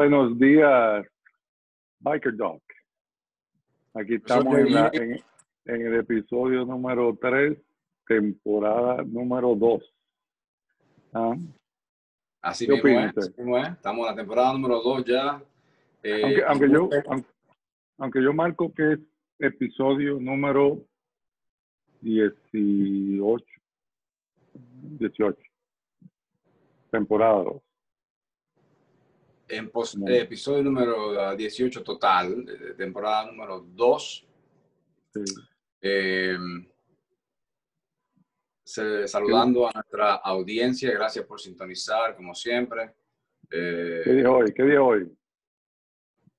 Buenos días, Biker Dog. Aquí estamos en, la- en- en el episodio número 3, temporada número 2. Ah, Así ¿Qué mismo es, así mismo es. Estamos en la temporada número 2 ya. Eh, aunque, aunque yo, aunque, aunque yo marco que es episodio número 18. 18. Temporada 2. En pos- No. eh, episodio número ah, 18 total, de- de temporada número 2. Sí. Eh, saludando a nuestra audiencia, gracias por sintonizar, como siempre. Eh, ¿Qué día hoy? ¿Qué día hoy?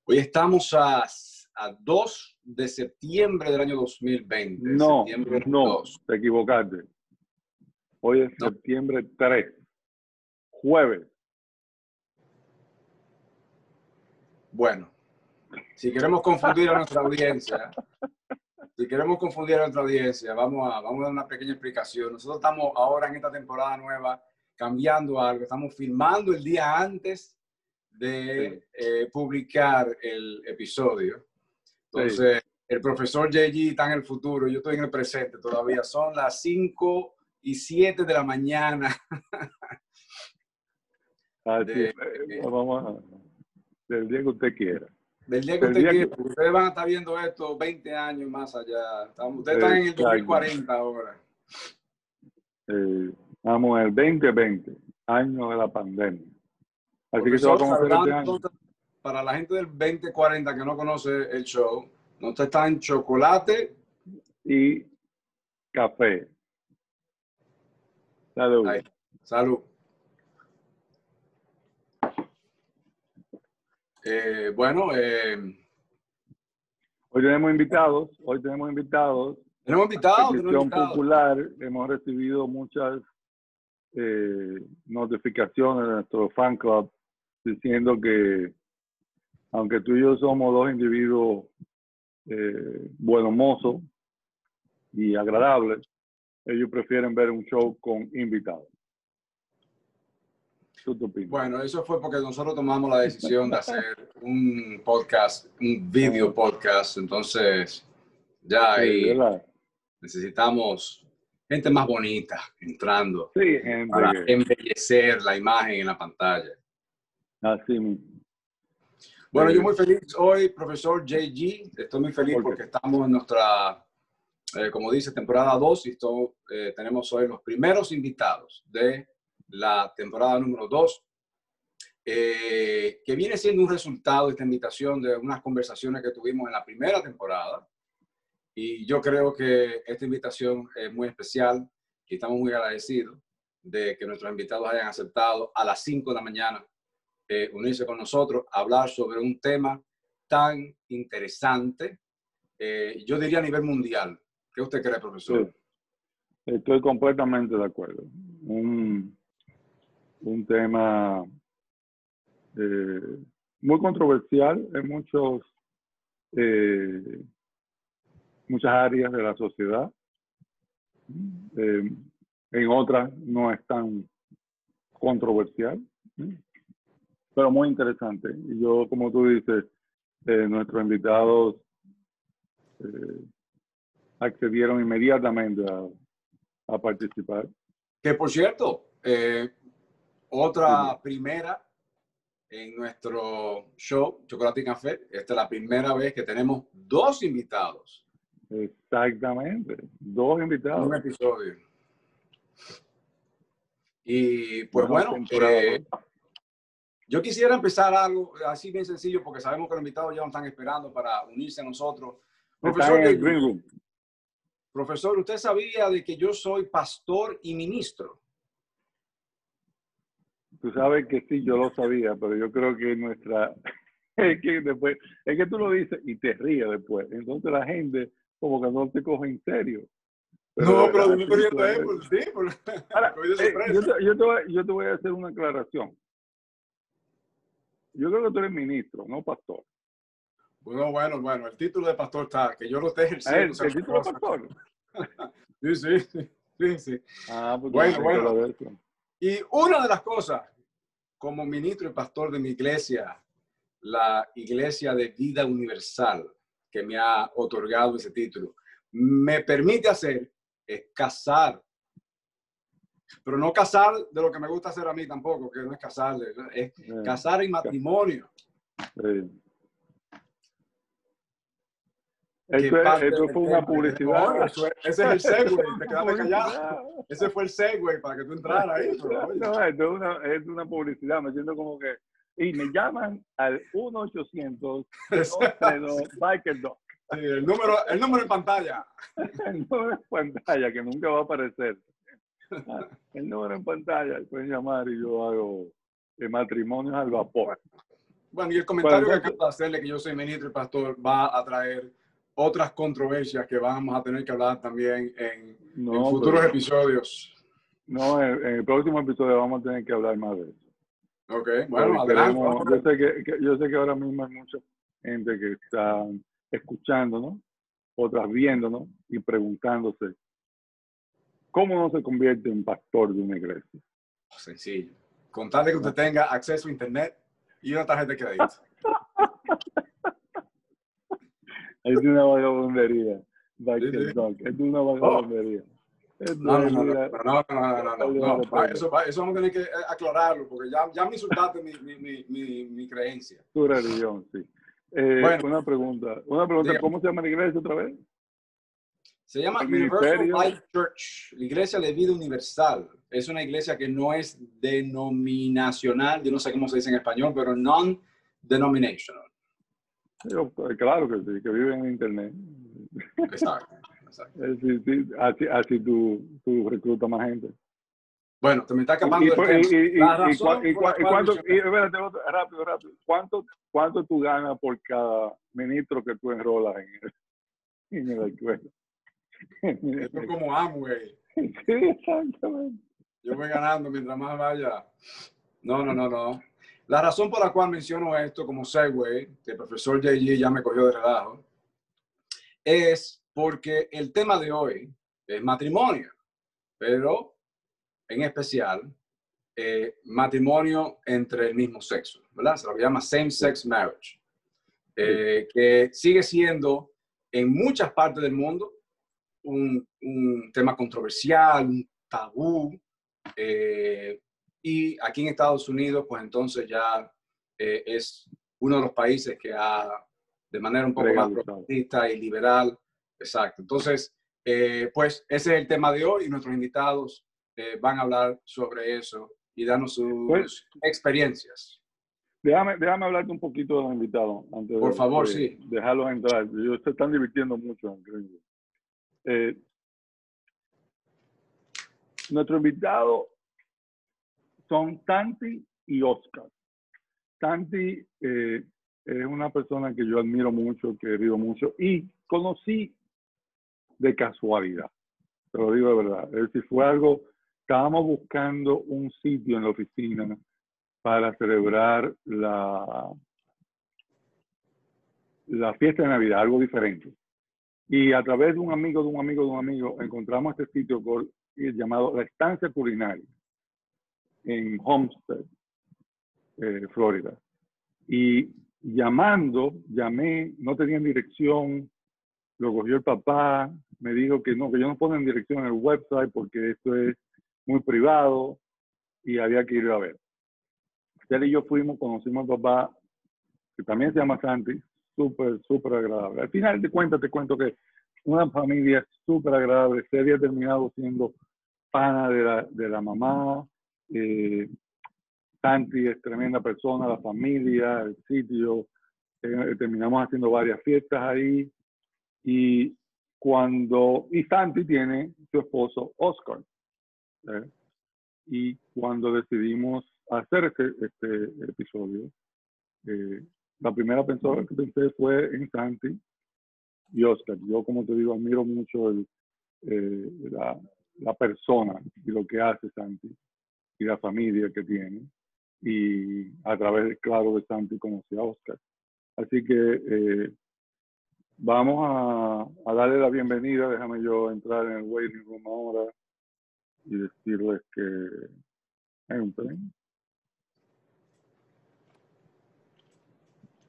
hoy estamos a, a 2 de septiembre del año 2020. No, no, 2. te equivocaste. Hoy es No. septiembre 3, jueves. Bueno, si queremos confundir a nuestra audiencia, si queremos confundir a nuestra audiencia, vamos a, vamos a dar una pequeña explicación. Nosotros estamos ahora en esta temporada nueva cambiando algo, estamos filmando el día antes de eh, publicar el episodio. Entonces, el profesor JG está en el futuro, yo estoy en el presente todavía. Son las 5 y 7 de la mañana. De-. Eh, vamos a, del día que usted quiera. Del día que Del usted día que- quiera, ustedes van a estar viendo esto 20 años más allá. Ustedes están en el Exacto. 2040 ahora. Eh, vamos el 2020, año de la pandemia. Así que se va a conocer este año. para la gente del 2040 que no conoce el show, no está en chocolate. Y café. Salud. Ahí, salud. Eh, bueno, eh, Hoy tenemos invitados, hoy tenemos invitados. tenemos invitados. tenemos invitados. popular, hemos recibido muchas eh, notificaciones de nuestro fan club diciendo que aunque tú y yo somos dos individuos eh, buenos mozos y agradables, ellos prefieren ver un show con invitados. Bueno, eso fue porque nosotros tomamos la decisión de hacer un podcast, un video podcast. Entonces, ya ahí necesitamos gente más bonita entrando Sí, gente, para embellecer la imagen en la pantalla. así mismo. Bueno, yo muy feliz hoy, profesor JG. Estoy muy feliz ¿Por porque estamos en nuestra, eh, como dice, temporada 2 y esto, eh, tenemos hoy los primeros invitados de la temporada número 2, eh, que viene siendo un resultado de esta invitación de unas conversaciones que tuvimos en la primera temporada. Y yo creo que esta invitación es muy especial y estamos muy agradecidos de que nuestros invitados hayan aceptado a las 5 de la mañana eh, unirse con nosotros, a hablar sobre un tema tan interesante, eh, yo diría a nivel mundial. ¿Qué usted cree, profesor? Estoy completamente de acuerdo. Un tema eh, muy controversial en muchos, eh, muchas áreas de la sociedad. Eh, en otras no es tan controversial, pero muy interesante. Y yo, como tú dices, eh, nuestros invitados eh, accedieron inmediatamente a, a participar. Que por cierto, eh, otra primera en nuestro show, Chocolate y Café. Esta es la primera vez que tenemos dos invitados Exactamente. Dos en invitados. un episodio. Y pues bueno, eh, yo quisiera empezar algo así bien sencillo porque sabemos que los invitados ya nos están esperando para unirse a nosotros. Profesor, en el eh, Green Room. profesor, ¿usted sabía de que yo soy pastor y ministro? Tú sabes que sí, yo lo sabía, pero yo creo que nuestra... Es que después, es que tú lo dices y te ríes después. Entonces la gente como que no te coge en serio. no, pero así me estoy riendo tú de eres. él, por- sí, por- Ahora, eh, yo, te, yo, te voy, yo te voy a hacer una aclaración. Yo creo que tú eres ministro, no pastor. Bueno, bueno, bueno, el título de pastor está, que yo lo esté Ah, ejerciendo. ¿El, el título de pastor? Sí, sí, sí, sí. Ah, pues Bueno, bueno. Y una de las cosas, como ministro y pastor de mi iglesia, la Iglesia de Vida Universal que me ha otorgado ese título, me permite hacer es casar. Pero no casar de lo que me gusta hacer a mí tampoco, que no es casar, es casar en matrimonio. Esto, fue una publicidad. ese es el segue, te quedaste callado. Ese fue el segue para que tú entraras ahí. no, esto es una, es una publicidad, me siento como que. Y me llaman al 1-800 Biker Dog. Sí, el número, el número en pantalla. el número en pantalla, que nunca va a aparecer. El número en pantalla, pueden llamar y yo hago de matrimonios al vapor. Bueno, y el comentario que acabo de hacerle, que yo soy ministro y pastor, va a traer otras controversias que vamos a tener que hablar también en, futuros episodios. No, en, el próximo episodio vamos a tener que hablar más de eso. Ok, bueno, adelante. yo, sé que, yo sé que ahora mismo hay mucha gente que está escuchándonos, otras viéndonos y preguntándose, ¿cómo no se convierte en pastor de una iglesia? Sencillo. Contarle que usted tenga acceso a internet y una tarjeta de crédito. Es una vagabundería. Es una vagabundería. No, no, no, no, no, no, no, Eso, vamos a tener que aclararlo, porque ya, ya me insultaste mi, mi, mi, mi, creencia. Tu religión, sí. Eh, bueno, una pregunta, una pregunta, ¿cómo se llama la iglesia otra vez? Se llama Universal Life Church, la iglesia de vida universal. Es una iglesia que no es denominacional, yo no sé cómo se dice en español, pero non-denominational. Pues, claro que sí, que vive en Internet. Exacto. así, así tú, tú reclutas más gente. Bueno, te me está acabando el cuánto, rápido, rápido. ¿Cuánto, ¿Cuánto tú ganas por cada ministro que tú enrolas en, el, en la escuela? Esto es como Amway. Sí, exactamente. Yo voy ganando mientras más vaya. No, no, no, no. La razón por la cual menciono esto como segue, que el profesor JG ya me cogió de relajo, es porque el tema de hoy es matrimonio, pero en especial eh, matrimonio entre el mismo sexo, ¿verdad? Se lo llama same-sex marriage, eh, que sigue siendo en muchas partes del mundo un, tema controversial, un tabú, eh, y aquí en Estados Unidos, pues entonces ya eh, es uno de los países que ha, de manera un poco más progresista y liberal, exacto. Entonces, eh, pues ese es el tema de hoy y nuestros invitados eh, van a hablar sobre eso y darnos sus pues, experiencias. Déjame, déjame hablarte un poquito de los invitados. Antes Por favor, sí. Dejarlos entrar. Ellos se están divirtiendo mucho. Eh, nuestro invitado son Tanti y Oscar. Tanti eh, es una persona que yo admiro mucho, que he querido mucho y conocí de casualidad. Te lo digo de verdad. Es decir, fue algo, estábamos buscando un sitio en la oficina para celebrar la, la fiesta de Navidad, algo diferente. Y a través de un amigo, de un amigo, de un amigo, encontramos este sitio llamado La Estancia Culinaria en Homestead, eh, Florida. Y llamando, llamé, no tenían dirección, lo cogió el papá, me dijo que no, que yo no ponen dirección en el website porque esto es muy privado y había que ir a ver. Él y yo fuimos, conocimos al papá, que también se llama Santi, súper, súper agradable. Al final de cuentas te cuento que una familia súper agradable, se había terminado siendo pana de la, de la mamá, eh, Santi es tremenda persona, la familia, el sitio. Eh, terminamos haciendo varias fiestas ahí. Y cuando, y Santi tiene su esposo Oscar. ¿eh? Y cuando decidimos hacer este, este episodio, eh, la primera persona que pensé fue en Santi y Oscar. Yo, como te digo, admiro mucho el, la, la persona y lo que hace Santi y la familia que tiene. Y a través, claro, de Santi conocí a Oscar. Así que eh, vamos a, a, darle la bienvenida. Déjame yo entrar en el waiting room ahora y decirles que hay un tren.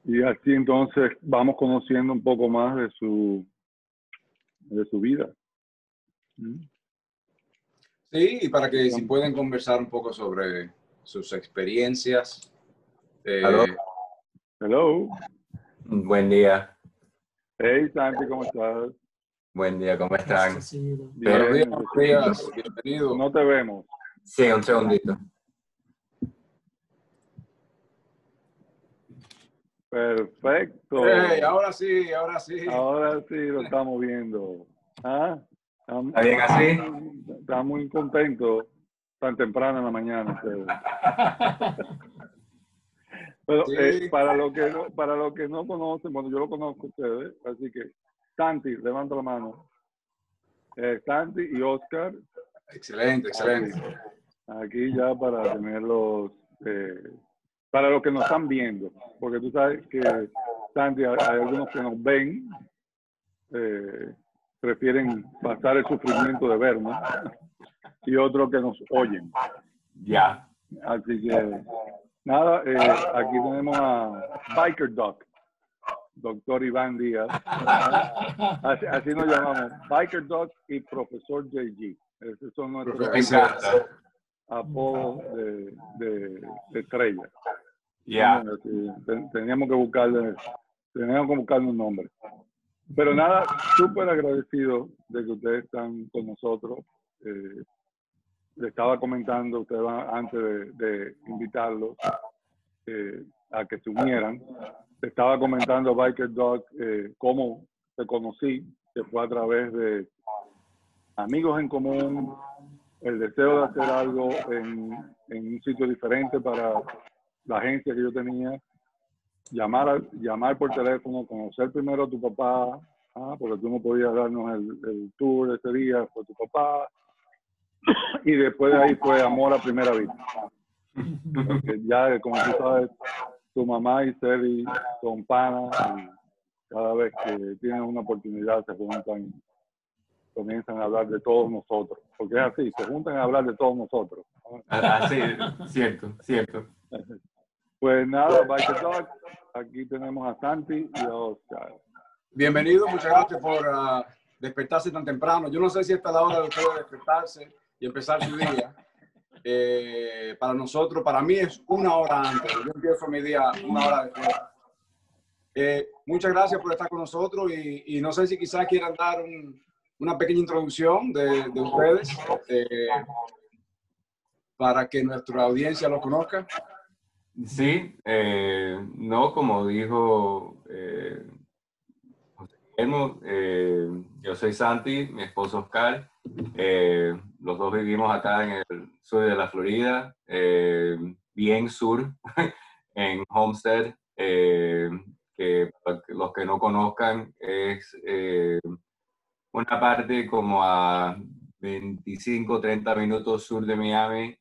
Y así entonces vamos conociendo un poco más de su, de su vida. ¿Mm? Sí, y para que si pueden conversar un poco sobre sus experiencias. Eh, Hello. Buen día. Hey, Santi, ¿cómo estás? Buen día, ¿cómo están? Bien, buenos días, bienvenido. No te vemos. Sí, un segundito. Perfecto. ahora sí, ahora sí. Ahora sí lo estamos viendo. ¿Ah? ¿Está bien así? Está muy contento tan temprano en la mañana. Pero eh, para lo que no, para lo que no conocen, bueno, yo lo conozco a ustedes, así que Santi, levanta la mano. Eh, Santi y Oscar. Excelente, excelente. Aquí, ya para tenerlos, eh, para los que nos están viendo, porque tú sabes que Santi, hay, algunos que nos ven, prefieren pasar el sufrimiento de vernos y otros que nos oyen. Ya. Así que, nada, eh, aquí tenemos a Biker Doc, doctor Iván Díaz. Así, nos llamamos, Biker Doc y Profesor JG. Esos son nuestros apodos de, de, de estrella. Ya. Teníamos que buscarle, teníamos que buscarle un nombre. Pero nada, súper agradecido de que ustedes están con nosotros. Eh, le estaba comentando ustedes antes de, invitarlos eh, a que se unieran. Le estaba comentando Biker Dog eh, cómo te conocí, que fue a través de amigos en común, el deseo de hacer algo en, en un sitio diferente para la agencia que yo tenía llamar, llamar por teléfono, conocer primero a tu papá, ¿ah? porque tú no podías darnos el, tour ese día, fue tu papá, y después de ahí fue amor a primera vista. ya, como tú sabes, tu mamá y Seri son panas y cada vez que tienen una oportunidad se juntan comienzan a hablar de todos nosotros, porque es así, se juntan a hablar de todos nosotros. Así, cierto, cierto. Pues nada, Bike Talk, aquí tenemos a Santi y a Oscar. Bienvenido, muchas gracias por ah, despertarse tan temprano. Yo no sé si esta es la hora de ustedes despertarse y empezar su día. Eh, para nosotros, para mí es una hora antes. Yo empiezo mi día una hora después. Eh, muchas gracias por estar con nosotros y, no sé si quizás quieran dar una pequeña introducción de, de ustedes eh, para que nuestra audiencia lo conozca. Sí, eh, no, como dijo eh, José Guillermo, eh, yo soy Santi, mi esposo Oscar, los dos vivimos acá en el sur de la Florida, bien sur, en Homestead, que los que no conozcan es una parte como a 25, 30 minutos sur de Miami,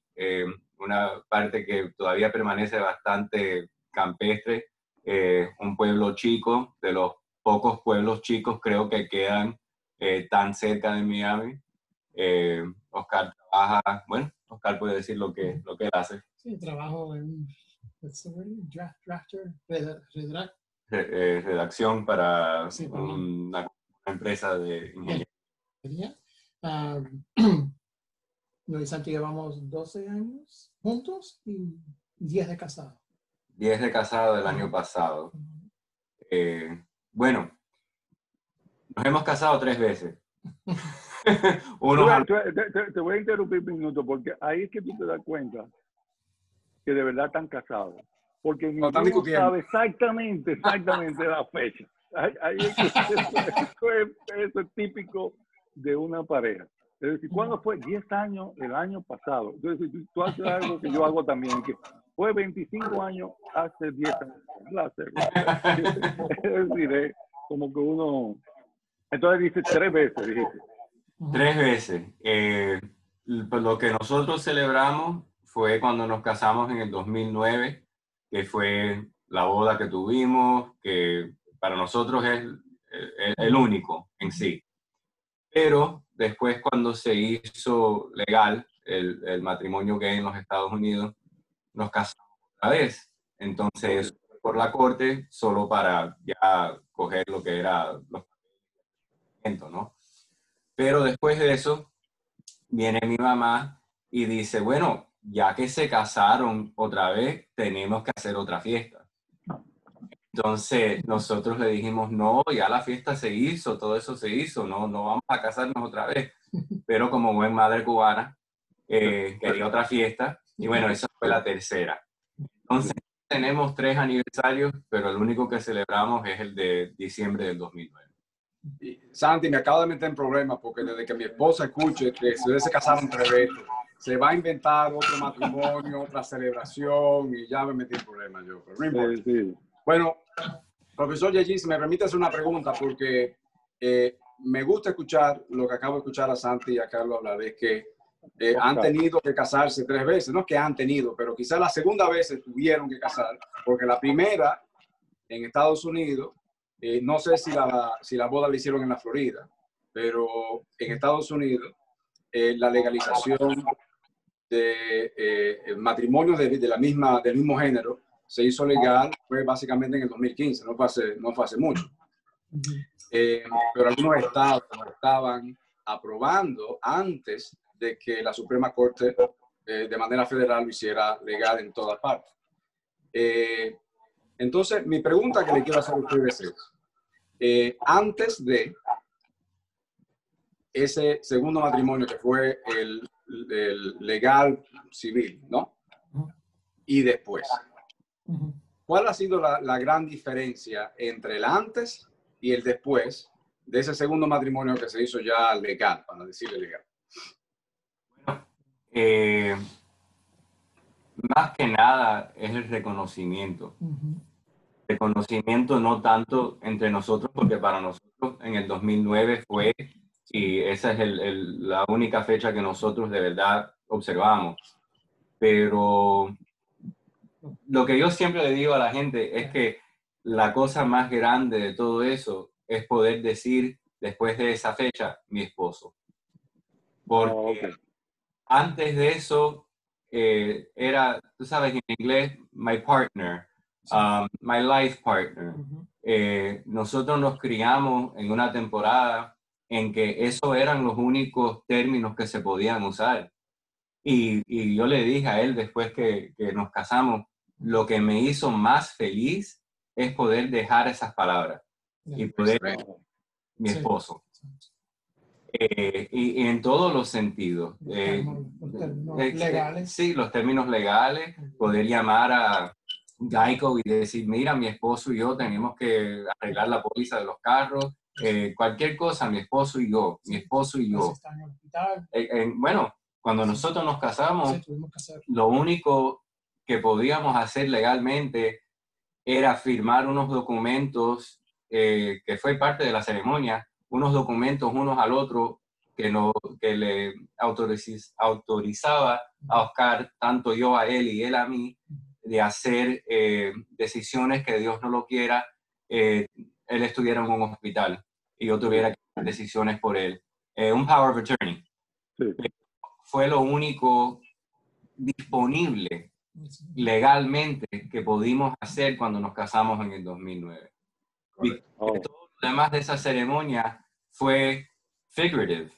una parte que todavía permanece bastante campestre, eh, un pueblo chico, de los pocos pueblos chicos creo que quedan eh, tan cerca de Miami. Eh, Oscar trabaja, bueno, Oscar puede decir lo que, lo que hace. Sí, trabajo en draft, drafter, redacción para una, empresa de ingeniería. Yo y Santi llevamos 12 años juntos y 10 de casado. 10 de casado del año pasado. Eh, bueno, nos hemos casado tres veces. Uno te, voy a interrumpir un minuto porque ahí es que tú te das cuenta que de verdad están casados. Porque no ninguno sabe exactamente, exactamente la fecha. Ahí, es que eso es típico de una pareja. Es decir, ¿cuándo fue? 10 años el año pasado. Entonces, tú haces algo que yo hago también, que fue 25 años hace 10 años. es decir, como que uno... Entonces dice tres veces, dijiste. Tres veces. Eh, pues lo que nosotros celebramos fue cuando nos casamos en el 2009, que fue la boda que tuvimos, que para nosotros es el único en sí. Pero después cuando se hizo legal el, matrimonio gay en los Estados Unidos, nos casamos otra vez. Entonces, por la corte solo para ya coger lo que era los ¿no? Pero después de eso, viene mi mamá y dice, bueno, ya que se casaron otra vez, tenemos que hacer otra fiesta. Entonces nosotros le dijimos, no, ya la fiesta se hizo, todo eso se hizo, no, no vamos a casarnos otra vez. Pero como buen madre cubana, eh, quería otra fiesta y bueno, esa fue la tercera. Entonces tenemos tres aniversarios, pero el único que celebramos es el de diciembre del 2009. Santi, me acabo de meter en problemas porque desde que mi esposa escuche que se casaron tres veces, se va a inventar otro matrimonio, otra celebración y ya me metí en problemas yo. Bueno, profesor Yeji, si me permite hacer una pregunta porque eh, me gusta escuchar lo que acabo de escuchar a Santi y a Carlos hablar, es que eh, han tenido que casarse tres veces, no que han tenido, pero quizás la segunda vez se tuvieron que casar, porque la primera en Estados Unidos eh, no sé si la, si la boda la hicieron en la Florida, pero en Estados Unidos eh, la legalización de matrimonios de, de, la misma, del mismo género se hizo legal fue básicamente en el 2015, no fue hace, no fue hace mucho. pero algunos estados estaban aprobando antes de que la Suprema Corte de manera federal lo hiciera legal en todas partes. entonces, mi pregunta que le quiero hacer a ustedes es, eh, antes de ese segundo matrimonio que fue el, legal civil, ¿no? Y después. ¿Cuál ha sido la, gran diferencia entre el antes y el después de ese segundo matrimonio que se hizo ya legal, para decirle legal? Eh, más que nada es el reconocimiento reconocimiento no tanto entre nosotros, porque para nosotros en el 2009 fue, y esa es el, la única fecha que nosotros de verdad observamos. Pero lo que yo siempre le digo a la gente es que la cosa más grande de todo eso es poder decir después de esa fecha mi esposo. Porque ah, antes de eso eh, era, tú sabes, en inglés, my partner Um, my life partner. Eh, nosotros nos criamos en una temporada en que esos eran los únicos términos que se podían usar. Y, y yo le dije a él después que, que, nos casamos, lo que me hizo más feliz es poder dejar esas palabras y poder mi esposo. Eh, y, en todos los sentidos. Los eh, términos, legales. Sí, los términos legales, poder llamar a, Geico y decir, mira, mi esposo y yo tenemos que arreglar la póliza de los carros, eh, cualquier cosa, mi esposo y yo, mi esposo y yo. Eh, bueno, cuando nosotros nos casamos, lo único que podíamos hacer legalmente era firmar unos documentos eh, que fue parte de la ceremonia, unos documentos unos al otro que, no, que le autorizaba a Oscar, tanto yo a él y él a mí, de hacer eh, decisiones que Dios no lo quiera, eh, él estuviera en un hospital y yo tuviera que hacer decisiones por él. Eh, un power of attorney. Fue lo único disponible legalmente que pudimos hacer cuando nos casamos en el 2009. todo lo demás de esa ceremonia fue figurative,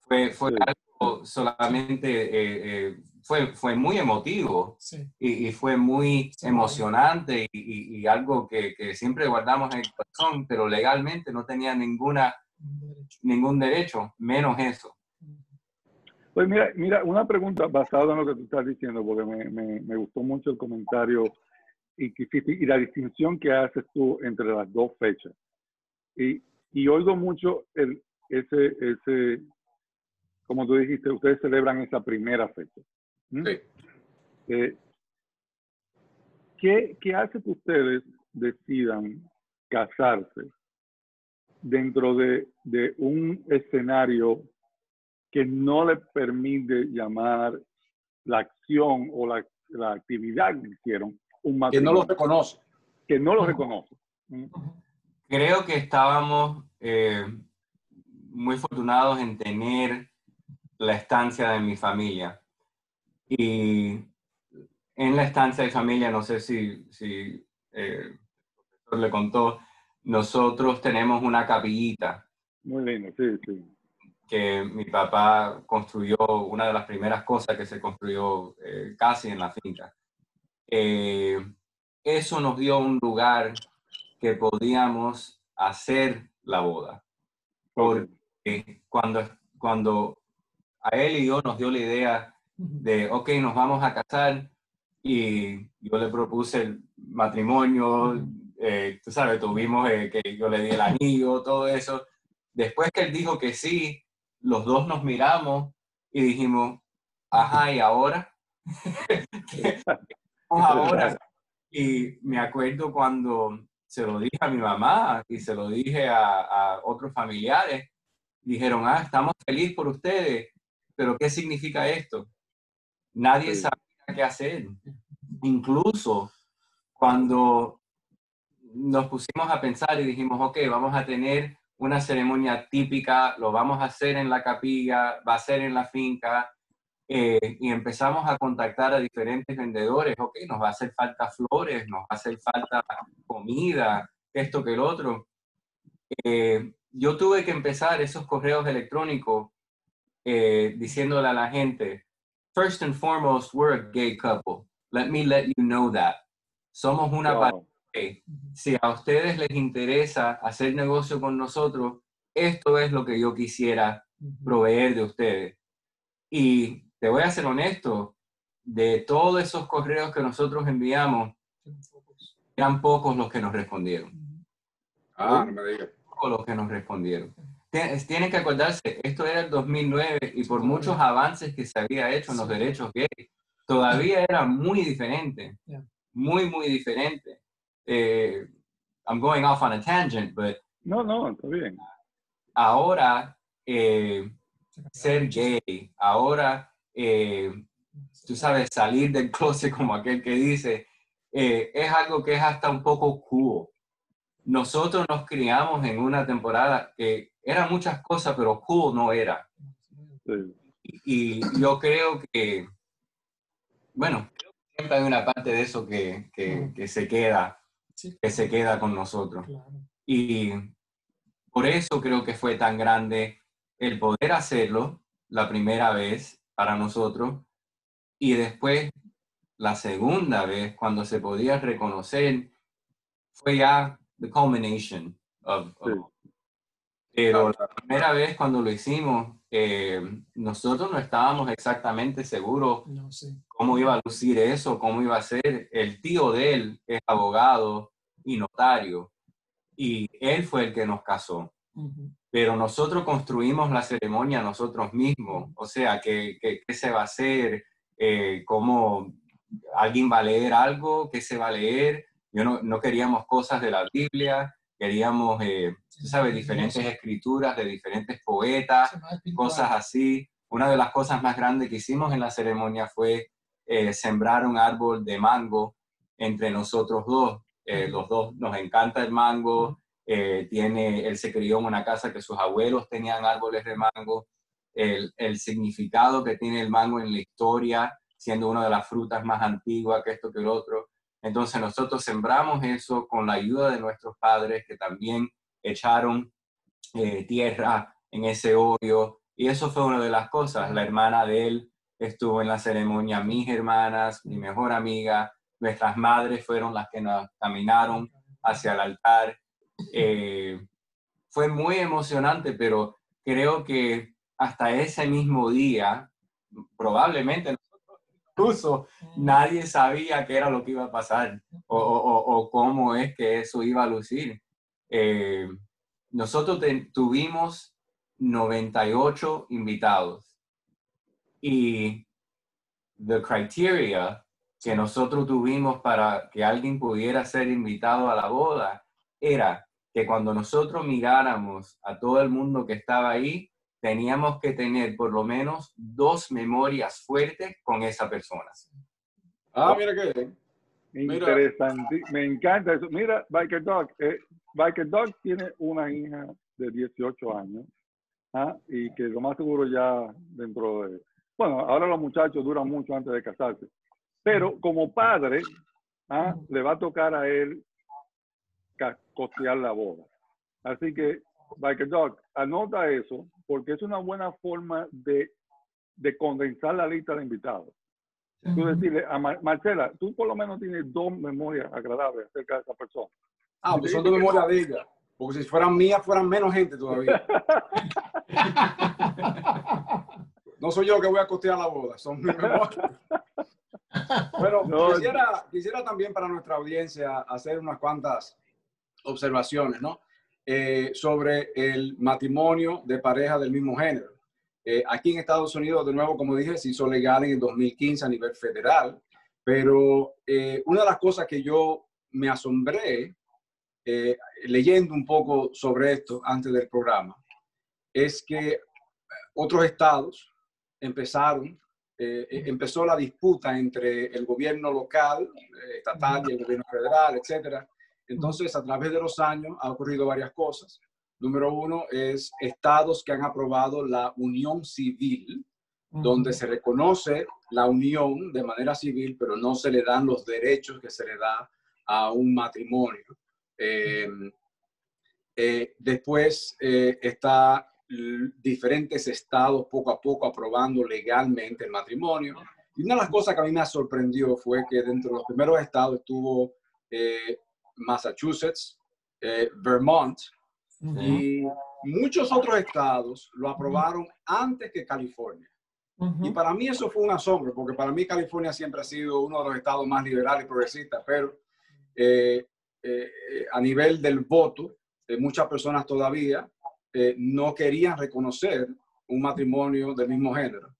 fue, fue algo solamente fue, fue muy emotivo y, y, fue muy emocionante y, y, algo que, que, siempre guardamos en el corazón, pero legalmente no tenía ninguna, ningún derecho, menos eso. Pues mira, mira, una pregunta basada en lo que tú estás diciendo, porque me, me, me gustó mucho el comentario y, y la distinción que haces tú entre las dos fechas. Y, y oigo mucho el, ese, ese, como tú dijiste, ustedes celebran esa primera fecha. ¿Mm? Eh, ¿qué, ¿Qué hace que ustedes decidan casarse dentro de, de un escenario que no les permite llamar la acción o la, la actividad que hicieron un matrimonio. Que no lo reconoce. Que no lo reconoce. ¿Mm? Creo que estábamos eh, muy afortunados en tener la estancia de mi familia. Y en la estancia de familia, no sé si, si eh, el profesor le contó, nosotros tenemos una capillita. Muy lindo, sí, sí. Que mi papá construyó, una de las primeras cosas que se construyó eh, casi en la finca. Eh, eso nos dio un lugar que podíamos hacer la boda. Porque cuando, cuando a él y yo nos dio la idea de, ok, nos vamos a casar, y yo le propuse el matrimonio, eh, tú sabes, tuvimos eh, que yo le di el anillo, todo eso. Después que él dijo que sí, los dos nos miramos y dijimos, ajá, ¿y ahora? ahora? Y me acuerdo cuando se lo dije a mi mamá y se lo dije a, otros familiares, dijeron, ah, estamos felices por ustedes, pero ¿qué significa esto? Nadie sabía qué hacer. Incluso cuando nos pusimos a pensar y dijimos, ok, vamos a tener una ceremonia típica, lo vamos a hacer en la capilla, va a ser en la finca, eh, y empezamos a contactar a diferentes vendedores, ok, nos va a hacer falta flores, nos va a hacer falta comida, esto que el otro. Eh, yo tuve que empezar esos correos electrónicos eh, diciéndole a la gente, first and foremost, we're a gay couple. Let me let you know that. Somos una pareja si a ustedes les interesa hacer negocio con nosotros, esto es lo que yo quisiera proveer de ustedes. Y te voy a ser honesto, de todos esos correos que nosotros enviamos, eran pocos los que nos respondieron. Ah, no me digas. Pocos los que nos respondieron. Tienen que acordarse, esto era el 2009 y por muchos avances que se había hecho en los derechos gays, todavía era muy diferente, muy, muy diferente eh, I'm going off on a tangent, but... No, no, está bien. Ahora, eh, ser gay, ahora, eh, tú sabes, salir del closet como aquel que dice, eh, es algo que es hasta un poco cool. Nosotros nos criamos en una temporada que eran muchas cosas, pero cool no era. Y, y yo creo que, bueno, siempre hay una parte de eso que, que, que se queda que se queda con nosotros. Y por eso creo que fue tan grande el poder hacerlo la primera vez para nosotros y después la segunda vez cuando se podía reconocer fue ya the culmination of, pero la primera vez cuando lo hicimos eh, nosotros no estábamos exactamente seguros cómo iba a lucir eso, cómo iba a ser. El tío de él es abogado y notario y él fue el que nos casó. Pero nosotros construimos la ceremonia nosotros mismos, o sea, ¿qué, qué, se va a hacer? Eh, ¿Cómo alguien va a leer algo? ¿Qué se va a leer? Yo no, no queríamos cosas de la Biblia, queríamos, eh, sabes, diferentes escrituras de diferentes poetas, cosas así. Una de las cosas más grandes que hicimos en la ceremonia fue eh, sembrar un árbol de mango entre nosotros dos. Eh, los dos nos encanta el mango. Eh, tiene, él se crió en una casa que sus abuelos tenían árboles de mango. El, el, significado que tiene el mango en la historia, siendo una de las frutas más antiguas que esto que el otro. Entonces nosotros sembramos eso con la ayuda de nuestros padres que también echaron eh, tierra en ese hoyo. Y eso fue una de las cosas. La hermana de él estuvo en la ceremonia, mis hermanas, mi mejor amiga, nuestras madres fueron las que nos caminaron hacia el altar. Eh, fue muy emocionante, pero creo que hasta ese mismo día, probablemente incluso nadie sabía qué era lo que iba a pasar o, cómo es que eso iba a lucir. Eh, nosotros tuvimos 98 invitados y the criteria que nosotros tuvimos para que alguien pudiera ser invitado a la boda era que cuando nosotros miráramos a todo el mundo que estaba ahí, teníamos que tener por lo menos dos memorias fuertes con esa persona. Ah, mira qué Interesante, me encanta eso. Mira, Biker Dog, eh, Biker Dog tiene una hija de 18 años ¿ah? y que lo más seguro ya dentro de... Bueno, ahora los muchachos duran mucho antes de casarse, pero como padre, ¿ah? le va a tocar a él costear la boda. Así que, Biker Dog, anota eso, porque es una buena forma de, de condensar la lista de invitados. Tú decirle a Marcela, tú por lo menos tienes dos memorias agradables acerca de esa persona. Ah, pues son dos memorias de ella. Porque si fueran mías, fueran menos gente todavía. no soy yo que voy a costear la boda, son mis memorias. Bueno, quisiera, quisiera, también para nuestra audiencia hacer unas cuantas observaciones, ¿no? Eh, sobre el matrimonio de pareja del mismo género. Eh, aquí en Estados Unidos, de nuevo, como dije, se hizo legal en el 2015 a nivel federal, pero eh, una de las cosas que yo me asombré leyendo un poco sobre esto antes del programa es que otros estados empezaron eh, eh, empezó la disputa entre el gobierno local, eh, estatal y el gobierno federal, etc. Entonces, a través de los años ha ocurrido varias cosas. Número uno es estados que han aprobado la unión civil, donde se reconoce la unión de manera civil, pero no se le dan los derechos que se le da a un matrimonio. después está diferentes estados poco a poco aprobando legalmente el matrimonio. Y una de las cosas que a mí me sorprendió fue que dentro de los primeros estados estuvo eh, Massachusetts, eh, Vermont y muchos otros estados lo aprobaron antes que California. Y para mí eso fue un asombro, porque para mí California siempre ha sido uno de los estados más liberales y progresistas, pero eh, a nivel del voto, muchas personas todavía eh, no querían reconocer un matrimonio del mismo género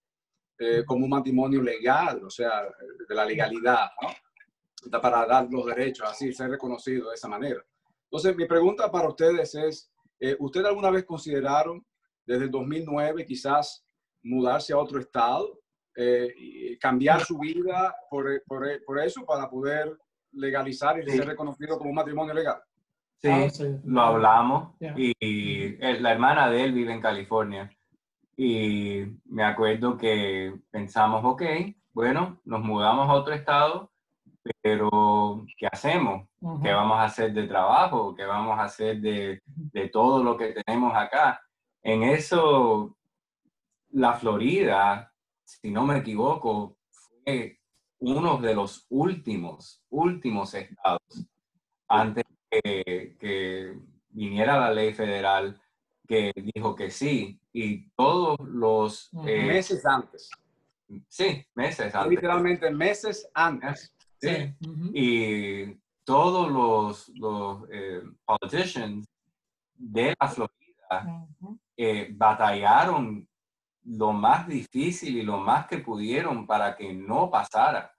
eh, como un matrimonio legal, o sea, de la legalidad, ¿no? para dar los derechos, así, ser reconocido de esa manera. Entonces, mi pregunta para ustedes es, eh, ¿ustedes alguna vez consideraron desde el 2009 quizás mudarse a otro estado, y cambiar su vida por, por, por eso para poder legalizar y ser reconocido como un matrimonio legal? Ah, sí, lo hablamos y la hermana de él vive en California y me acuerdo que pensamos, ok, bueno, nos mudamos a otro estado, pero ¿qué hacemos? ¿Qué vamos a hacer de trabajo? ¿Qué vamos a hacer de, de todo lo que tenemos acá? En eso, la Florida, si no me equivoco, fue uno de los últimos, últimos estados antes que, viniera la ley federal que dijo que sí y todos los... Eh, meses antes. Sí, meses antes. Literalmente meses antes. Sí. Y todos los, los eh, politicians de la Florida eh, batallaron lo más difícil y lo más que pudieron para que no pasara.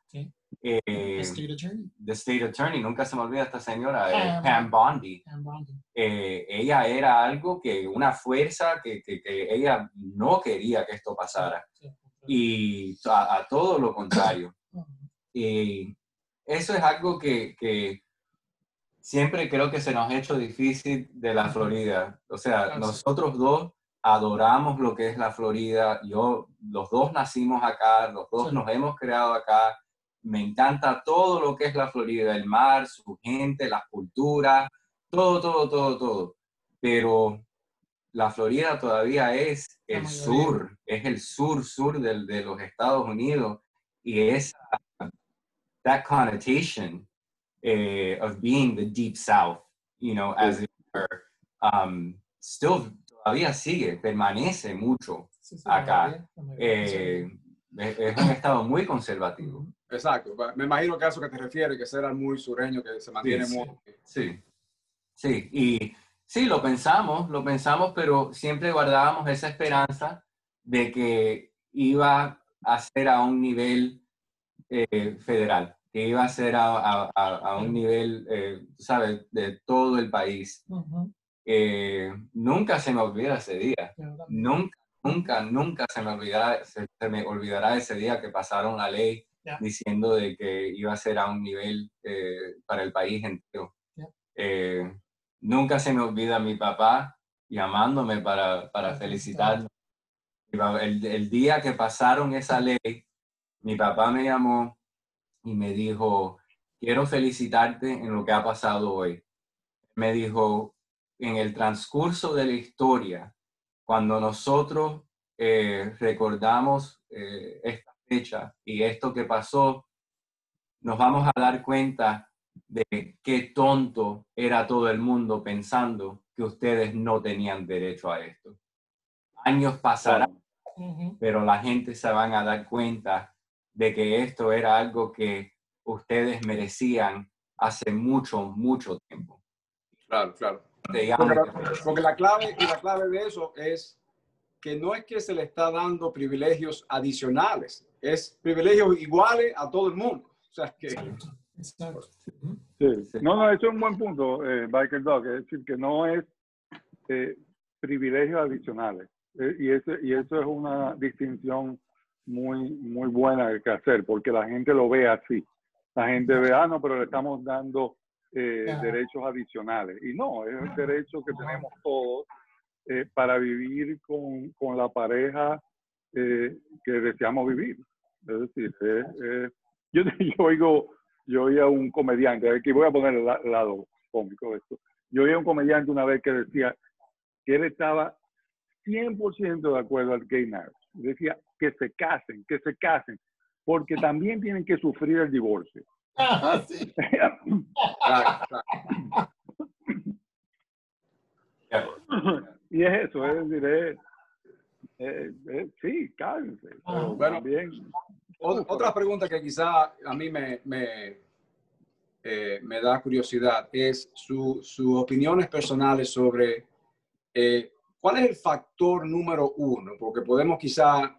Eh, the State Attorney. The State Attorney, nunca se me olvida esta señora, eh, Pam, Bondi. Eh, ella era algo que, una fuerza que, que, ella no quería que esto pasara. y a, todo lo contrario. y eso es algo que, que, siempre creo que se nos ha hecho difícil de la Florida. O sea, nosotros dos adoramos lo que es la Florida. Yo, los dos nacimos acá, los dos nos hemos creado acá me encanta todo lo que es la Florida, el mar, su gente, las culturas, todo, todo, todo, todo. Pero la Florida todavía es el sur, es el sur, sur del, de los Estados Unidos y es that connotation eh, of being the deep south, you know, as it were, um, still todavía sigue, permanece mucho acá. Eh, es un estado muy conservativo. Exacto. Me imagino que a eso que te refieres, que será muy sureño, que se mantiene sí, muy... Sí, sí. Y sí, lo pensamos, lo pensamos, pero siempre guardábamos esa esperanza de que iba a ser a un nivel eh, federal, que iba a ser a, a, un nivel, eh, ¿sabes?, de todo el país. Eh, nunca se me olvida ese día. Nunca, nunca, nunca se me olvidará, se me olvidará ese día que pasaron la ley diciendo de que iba a ser a un nivel eh, para el país entero. Eh, nunca se me olvida mi papá llamándome para, para felicitarme. El, el, día que pasaron esa ley, mi papá me llamó y me dijo, quiero felicitarte en lo que ha pasado hoy. me dijo, en el transcurso de la historia, cuando nosotros eh, recordamos eh, esta fecha y esto que pasó, nos vamos a dar cuenta de qué tonto era todo el mundo pensando que ustedes no tenían derecho a esto. Años pasarán, Ujú. pero la gente se van a dar cuenta de que esto era algo que ustedes merecían hace mucho, mucho tiempo. Claro, claro. Porque la, porque la clave y la clave de eso es que no es que se le está dando privilegios adicionales, es privilegios iguales a todo el mundo. O sea que Exacto. Exacto. Ujú. Sí. Sí. No, no, eso es un buen punto, eh, Biker Dog. Es decir, que no es eh, privilegios adicionales. Eh, y, ese, y eso es una distinción muy, muy buena que hacer, porque la gente lo ve así. La gente ve, ah, no, pero le estamos dando eh, derechos adicionales. Y no, es el derecho que tenemos todos eh, para vivir con, con la pareja eh, que deseamos vivir. Es decir, es- es- yo, yo oigo, yo oía un comediante, aquí voy a poner el la- lado cómico de esto. Yo oía un comediante una vez que decía que él estaba 100% de acuerdo al gay marriage. Decía que se casen, que se casen, porque también tienen que sufrir el divorcio. Ah, sí. y es eso, es decir, es, es- es- sí, cásense. pero Bueno. también, Otra pregunta que quizá a mí me, me, eh, me da curiosidad es su- sus opiniones personales sobre eh, cuál es el factor número uno, porque podemos quizá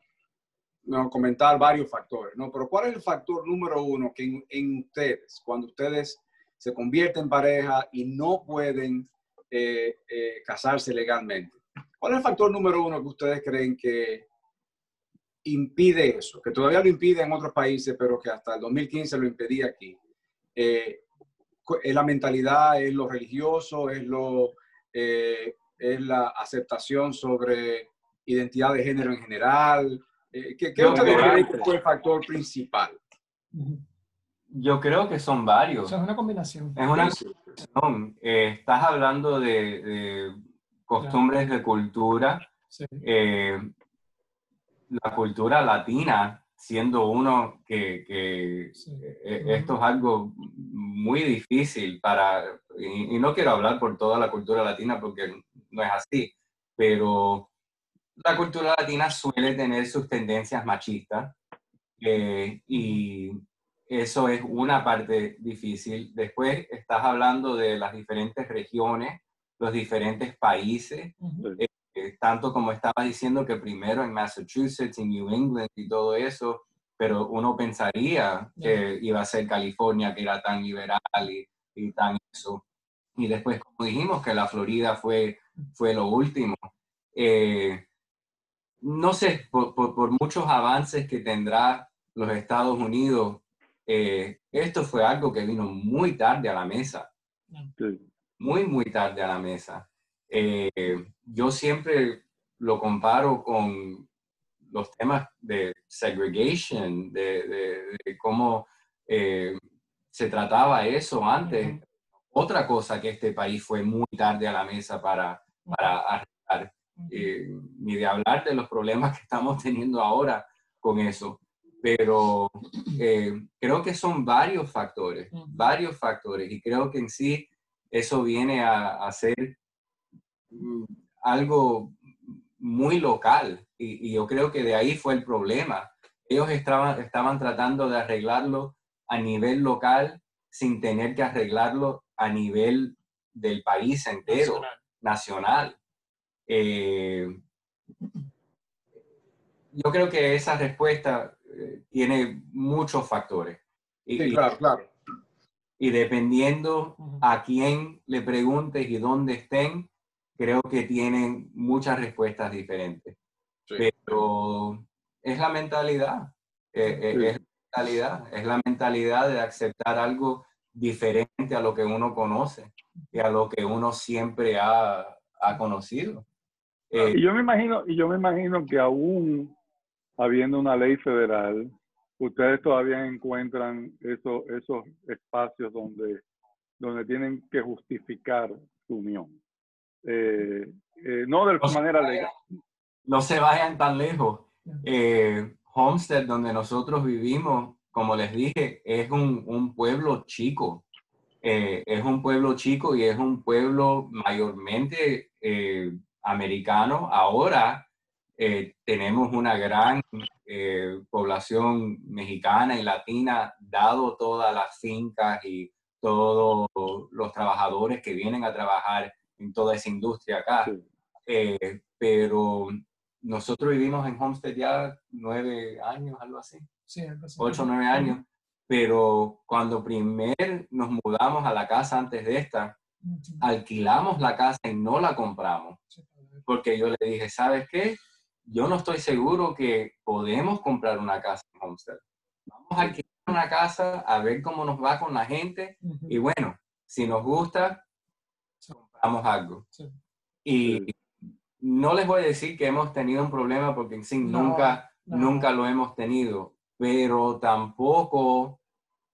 no, comentar varios factores, ¿no? Pero cuál es el factor número uno que en, en ustedes, cuando ustedes se convierten en pareja y no pueden eh, eh, casarse legalmente, ¿cuál es el factor número uno que ustedes creen que impide eso, que todavía lo impide en otros países, pero que hasta el 2015 lo impedía aquí. Eh, es la mentalidad, es lo religioso, es, lo, eh, es la aceptación sobre identidad de género en general. Eh, ¿Qué, qué Yo ustedes creen que fue el factor principal? Yo creo que son O varios. sea, es una combinación. Es una cuestión. Eh, estás hablando de, de costumbres de cultura. Sí. eh, la cultura latina, siendo uno que, que, Sí. eh, esto es algo muy difícil para, y, y no quiero hablar por toda la cultura latina porque no es así, pero la cultura latina suele tener sus tendencias machistas eh, y eso es una parte difícil. Después estás hablando de las diferentes regiones, los diferentes países, Ujú. eh, tanto como estaba diciendo que primero en Massachusetts y New England y todo eso, pero uno pensaría que iba a ser California, que era tan liberal y, y tan eso. Y después, como dijimos, que la Florida fue, fue lo último. Eh, no sé, por, por- por muchos avances que tendrá los Estados Unidos, eh, esto fue algo que vino muy tarde a la mesa sí. Muy, muy tarde a la mesa. Eh, yo siempre lo comparo con los temas de segregation, de, de- de cómo eh, se trataba eso antes. Ujú. Otra cosa que este país fue muy tarde a la mesa para, para arreglar. Eh, ni de hablar de los problemas que estamos teniendo ahora con eso. Pero eh, creo que son varios factores, Ujú. varios factores, y creo que en sí eso viene a, a ser mm, algo muy local, y, y yo creo que de ahí fue el problema. Ellos estaban, estaban tratando de arreglarlo a nivel local sin tener que arreglarlo a nivel del país entero Nacional. nacional. Eh, yo creo que esa respuesta eh, tiene muchos factores. Y, Sí, y- claro, claro. Y dependiendo a quién le preguntes y dónde estén, creo que tienen muchas respuestas diferentes. Sí. Pero es la mentalidad, eh, eh, Sí. es la mentalidad, es la mentalidad de aceptar algo diferente a lo que uno conoce y a lo que uno siempre ha, ha conocido. Eh, Y yo me imagino, y yo me imagino que aún habiendo una ley federal, ustedes todavía encuentran esos, esos espacios donde donde tienen que justificar su unión. Eh, eh, no de manera legal. No se vayan tan lejos. Eh, Homestead, donde nosotros vivimos, como les dije, es un, un pueblo chico. es un pueblo chico y es un pueblo mayormente americano. Ahora tenemos una gran población mexicana y latina, dado todas las fincas y todos los trabajadores que vienen a trabajar en toda esa industria acá. Eh, pero nosotros vivimos en Homestead ya nueve años, algo así. Sí, Ocho o nueve años. Pero cuando primero nos mudamos a la casa antes de esta, alquilamos la casa y no la compramos. Porque yo le dije, ¿sabes qué? Yo no estoy seguro que podemos comprar una casa en Homestead. Vamos a alquilar una casa a ver cómo nos va con la gente. Y bueno, si nos gusta, compramos algo. Y no les voy a decir que hemos tenido un problema porque en sí nunca, nunca lo hemos tenido, pero tampoco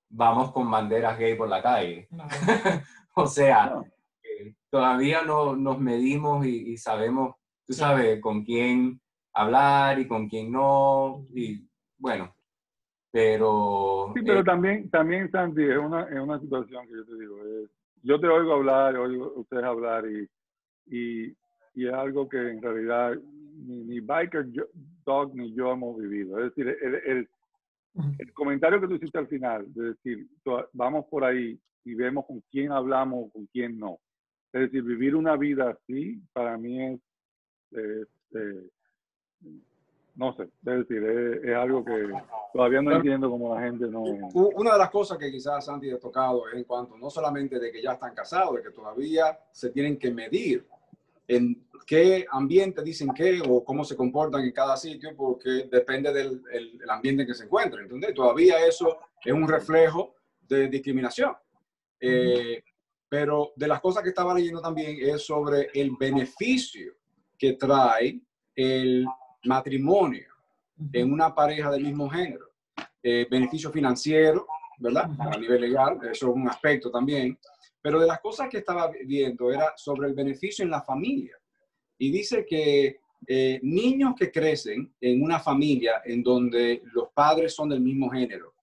vamos con banderas gay por la calle. o sea, eh, todavía no nos medimos y, sabemos, tú sabes, con quién hablar y con quién no. Y bueno, pero... Sí, pero eh, también, también, Santi, es una, es una situación que yo te digo, es, yo te oigo hablar, oigo ustedes hablar y, y, y es algo que en realidad ni, ni, Biker Dog ni yo hemos vivido. Es decir, el, el, el, comentario que tú hiciste al final, de decir, vamos por ahí y vemos con quién hablamos, con quién no. Es decir, vivir una vida así, para mí es, eh, no sé, es decir, es, algo que todavía no entiendo cómo la gente no... Una de las cosas que quizás Santi ha tocado es en cuanto no solamente de que ya están casados, de que todavía se tienen que medir en qué ambiente dicen qué o cómo se comportan en cada sitio, porque depende del el, ambiente en que se encuentren. ¿entendés? Todavía eso es un reflejo de discriminación. Eh, pero de las cosas que estaba leyendo también es sobre el beneficio que trae el matrimonio en una pareja del mismo género. Eh, beneficio financiero, ¿verdad? A nivel legal, eso es un aspecto también. Pero de las cosas que estaba viendo era sobre el beneficio en la familia. Y dice que eh, niños que crecen en una familia en donde los padres son del mismo género,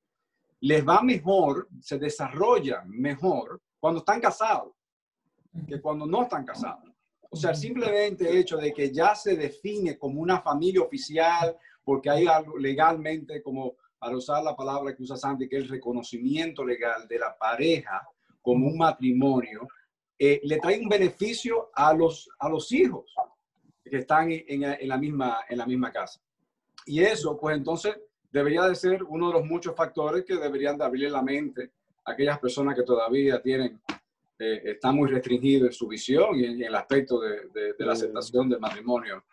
les va mejor, se desarrollan mejor cuando están casados que cuando no están casados. O sea, simplemente hecho de que ya se define como una familia oficial, porque hay algo legalmente, como para usar la palabra que usa Sandy, que es el reconocimiento legal de la pareja como un matrimonio, eh, le trae un beneficio a los, a los hijos que están en, en, la misma, en la misma casa. Y eso, pues entonces, debería de ser uno de los muchos factores que deberían de abrirle la mente a aquellas personas que todavía tienen eh, está muy restringido en su visión y en, el aspecto de, de, la aceptación del matrimonio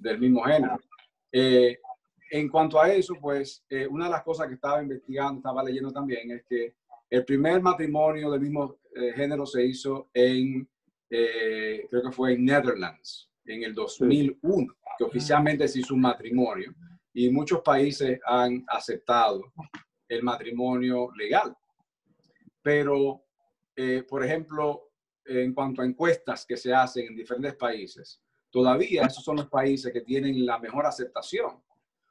del mismo género. Eh, en cuanto a eso, pues eh, una de las cosas que estaba investigando, estaba leyendo también, es que el primer matrimonio del mismo género se hizo en, creo que fue en Netherlands, en el 2001, que oficialmente se hizo un matrimonio y muchos países han aceptado el matrimonio legal. Pero eh, por ejemplo, en cuanto a encuestas que se hacen en diferentes países, todavía esos son los países que tienen la mejor aceptación.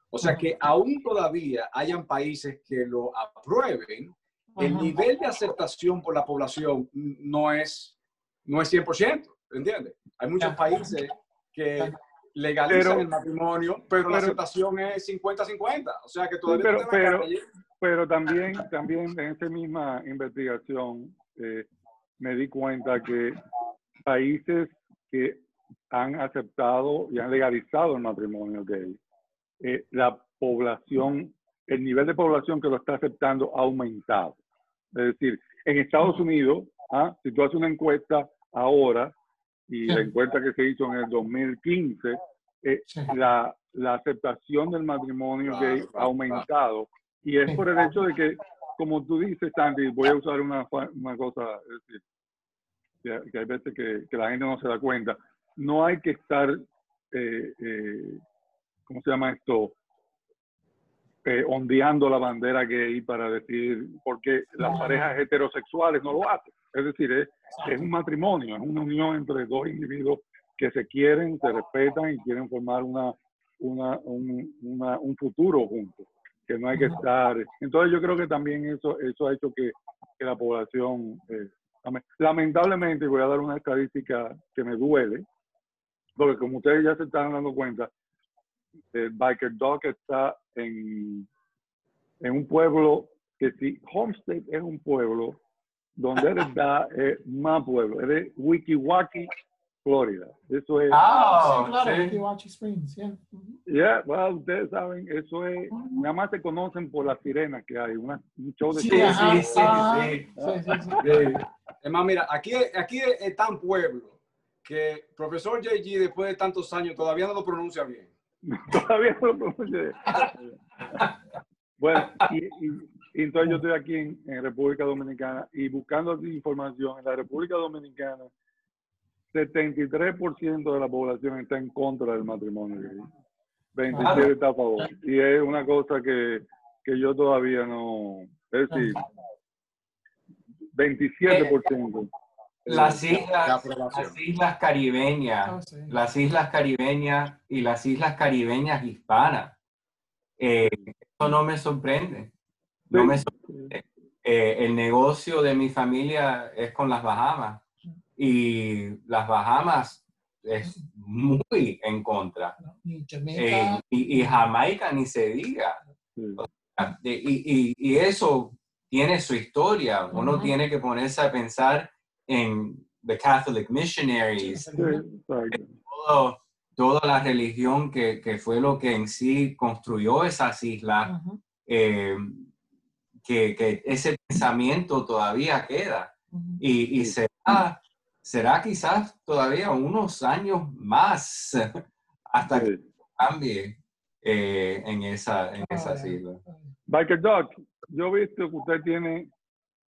O sea que aún todavía hayan países que lo aprueben, el nivel de aceptación por la población no es, no es 100%, ¿entiendes? Hay muchos países que legalizan el matrimonio, pero, la aceptación es 50-50. O sea que todavía... pero, pero, también, también en esa misma investigación eh, me di cuenta que países que han aceptado y han legalizado el matrimonio gay, eh, la población, el nivel de población que lo está aceptando ha aumentado. Es decir, en Estados Unidos, ¿ah? si tú haces una encuesta ahora, y la encuesta que se hizo en el 2015, eh, la, la, aceptación del matrimonio gay ha aumentado. Y es por el hecho de que como tú dices, Sandy, voy a usar una, una cosa, es decir, que, hay veces que, que, la gente no se da cuenta. No hay que estar, eh, eh, ¿cómo se llama esto? Eh, ondeando la bandera gay para decir, porque las parejas heterosexuales no lo hacen. Es decir, es, es un matrimonio, es una unión entre dos individuos que se quieren, se respetan y quieren formar una, una, un, una, un futuro juntos, que no hay que estar. Entonces yo creo que también eso, eso ha hecho que, que la población, eh, lame- lamentablemente, voy a dar una estadística que me duele, porque como ustedes ya se están dando cuenta, el Biker Dog está en, en un pueblo que si Homestead es un pueblo, donde él está es más pueblo, es de Wikiwaki, Florida. Eso es, Ah, sí, claro, sí. Springs, yeah. Ya, well, ustedes saben, eso es, nada más se conocen por las sirenas que hay, una, un show de Sí, sí, sí, ah, sí. sí, sí, sí. Sí. Es más, mira, aquí, aquí es tan pueblo que profesor JG, después de tantos años, todavía no lo pronuncia bien. Todavía no lo pronuncié. Bueno, y, y- y entonces yo estoy aquí en, en República Dominicana y buscando información. En la República Dominicana, 73% de la población está en contra del matrimonio gay. 27 está a favor. Y es una cosa que, que yo todavía no... Es decir, 27%. Las de islas, las islas caribeñas, Ah, sí. las islas caribeñas y las islas caribeñas hispanas. Eh, eso no me sorprende. No Sí. me sorprende. Eh, el negocio de mi familia es con las Bahamas y las Bahamas es muy en contra. Y Eh, Jamaica, y, y Jamaica ni se diga. Sí. Y, y- y eso tiene su historia. Uno tiene que ponerse a pensar en the Catholic missionaries, Sí, todo- toda la religión que, que fue lo que en sí construyó esas islas, eh, que, que ese pensamiento todavía queda. Y, y será, será quizás todavía unos años más hasta que cambie eh, en, esa, en Ah, esas ya. islas. Biker Dog, yo he visto que usted tiene,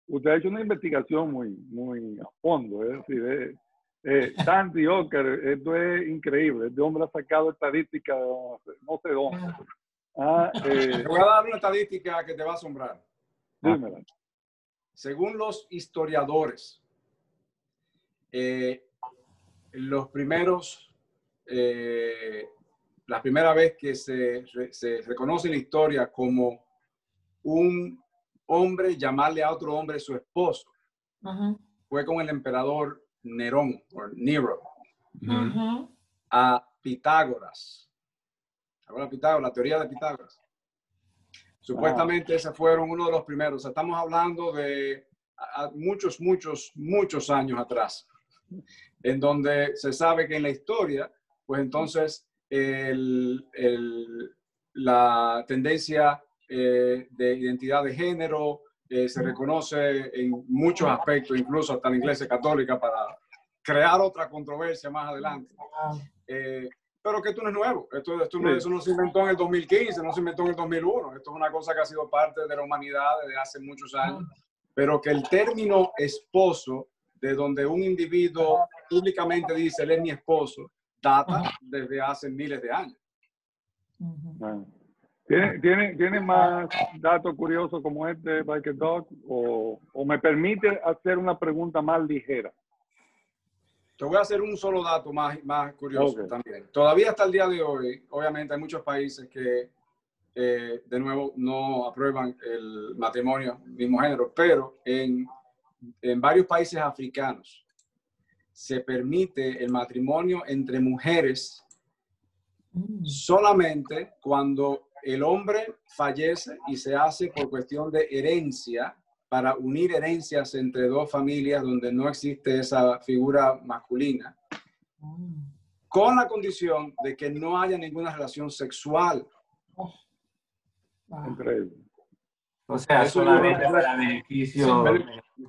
usted ha hecho una investigación muy, muy a fondo, es decir, eh, eh, Sandy Ocker, esto es increíble, este hombre ha sacado estadísticas de no sé- no sé dónde. Ah, eh, Te voy a dar una estadística que te va a asombrar. dímela. Según los historiadores, eh, los primeros, eh, la primera vez que se, re- se reconoce en la historia como un hombre llamarle a otro hombre su esposo fue con el emperador Nerón, o Nero, a Pitágoras. Ahora Pitágoras, la teoría de Pitágoras. Supuestamente ese fueron uno de los primeros. O sea, estamos hablando de a- a muchos, muchos, muchos años atrás, en donde se sabe que en la historia, pues entonces el- el- la tendencia eh, de identidad de género eh, se reconoce en muchos aspectos, incluso hasta la Iglesia Católica, para crear otra controversia más adelante. Eh, pero que esto no es nuevo. Esto, esto no, eso no se inventó en el 2015, no se inventó en el 2001. Esto es una cosa que ha sido parte de la humanidad desde hace muchos años. Pero que el término esposo, de donde un individuo públicamente dice él es mi esposo, data desde hace miles de años. ¿Tiene, tiene, ¿Tiene más datos curiosos como este, Biker Dog? O, ¿O me permite hacer una pregunta más ligera? Te voy a hacer un solo dato más, más curioso Ok. también. Todavía hasta el día de hoy, obviamente hay muchos países que, eh, de nuevo, no aprueban el matrimonio mismo género, pero en, en varios países africanos se permite el matrimonio entre mujeres Mm, solamente cuando el hombre fallece y se hace por cuestión de herencia para unir herencias entre dos familias donde no existe esa figura masculina, mm. con la condición de que no haya ninguna relación sexual. Ah, Increíble. O sea, Eso solamente yo- para beneficio, Sí,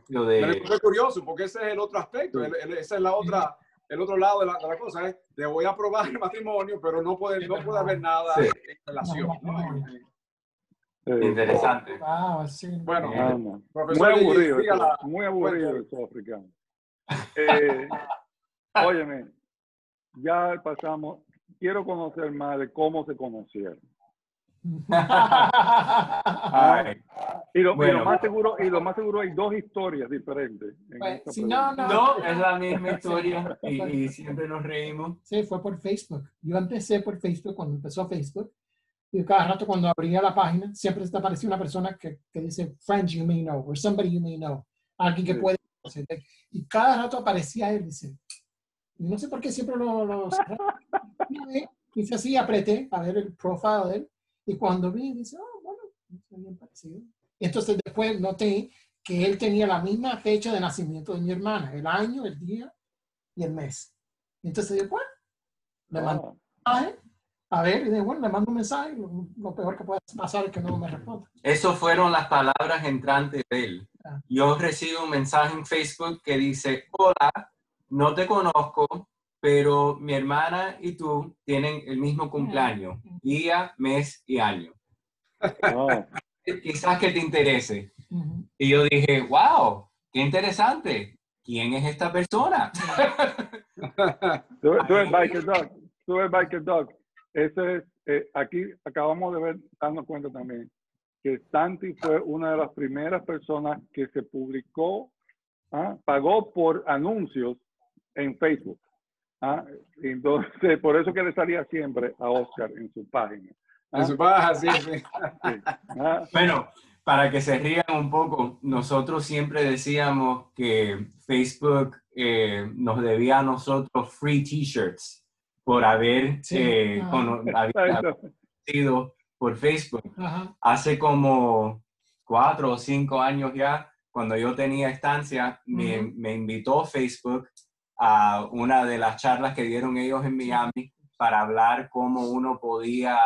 Me de... resulta curioso porque ese es el otro aspecto, el- el- esa es la otra, el otro lado de la, de la cosa, es te voy a aprobar el matrimonio, pero no puede, no puede haber nada Sí. en relación. ¿no? Eh, Interesante. Wow, sí. Bueno, Eh, ah. Muy Profesor, aburrido, dígala. eso, muy aburrido Cuéntame. esos africanos. Eh, óyeme, ya pasamos, quiero conocer más de cómo se conocieron. Ay, Y lo, y lo Bueno. más seguro, y lo más seguro hay dos historias diferentes. en Pues, si pregunta. no, no, es la misma historia y, y siempre nos reímos. Sí, fue por Facebook. Yo empecé por Facebook cuando empezó Facebook. Y cada rato cuando abría la página, siempre te aparecía una persona que, que dice, friends you may know, or somebody you may know. Alguien que Sí. puede conocerte. Y cada rato aparecía él, dice. Y no sé por qué siempre lo... lo y Hice así, apreté a ver el profile de él. Y cuando vi, dice, oh, bueno, es bien parecido. Y entonces después noté que él tenía la misma fecha de nacimiento de mi hermana, el año, el día y el mes. Y entonces yo, bueno, le mando Ah, un mensaje, a ver, y dije, bueno, le mando un mensaje, lo, lo peor que puede pasar es que no me responda. Eso fueron las palabras entrantes de él. Ah. Yo recibo un mensaje en Facebook que dice, hola, no te conozco, pero mi hermana y tú tienen el mismo cumpleaños, día, mes y año. Quizás que te interese. Y yo dije, wow, qué interesante. ¿Quién es esta persona? Tú, tú eres Biker Dog. Tú eres Biker Dog. Ese es, eh, aquí acabamos de ver, darnos cuenta también, que Santi fue una de las primeras personas que se publicó, ah, pagó por anuncios en Facebook. Ah. Entonces, por eso que le salía siempre a Oscar en su página. En su baja, sí, sí. Sí. Ah, Bueno, para que se rían un poco, nosotros siempre decíamos que Facebook eh, nos debía a nosotros free t-shirts por haber Sí. eh, Ah. conocido por Facebook. Ajá. Hace como cuatro o cinco años ya, cuando yo tenía estancia, me, me invitó Facebook a una de las charlas que dieron ellos en Miami para hablar cómo uno podía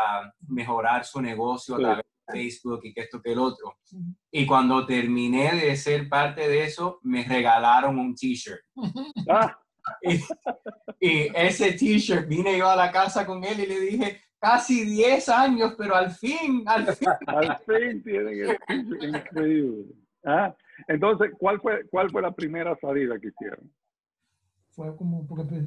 mejorar su negocio a través de Facebook y que esto que el otro. Y cuando terminé de ser parte de eso, me regalaron un t-shirt. Ah, Y, y ese t-shirt vine yo a la casa con él y le dije, casi 10 años, pero al fin, al fin. al fin tienen el t-shirt. increíble. Ah, Entonces, ¿cuál fue, ¿cuál fue la primera salida que hicieron? Fue como, porque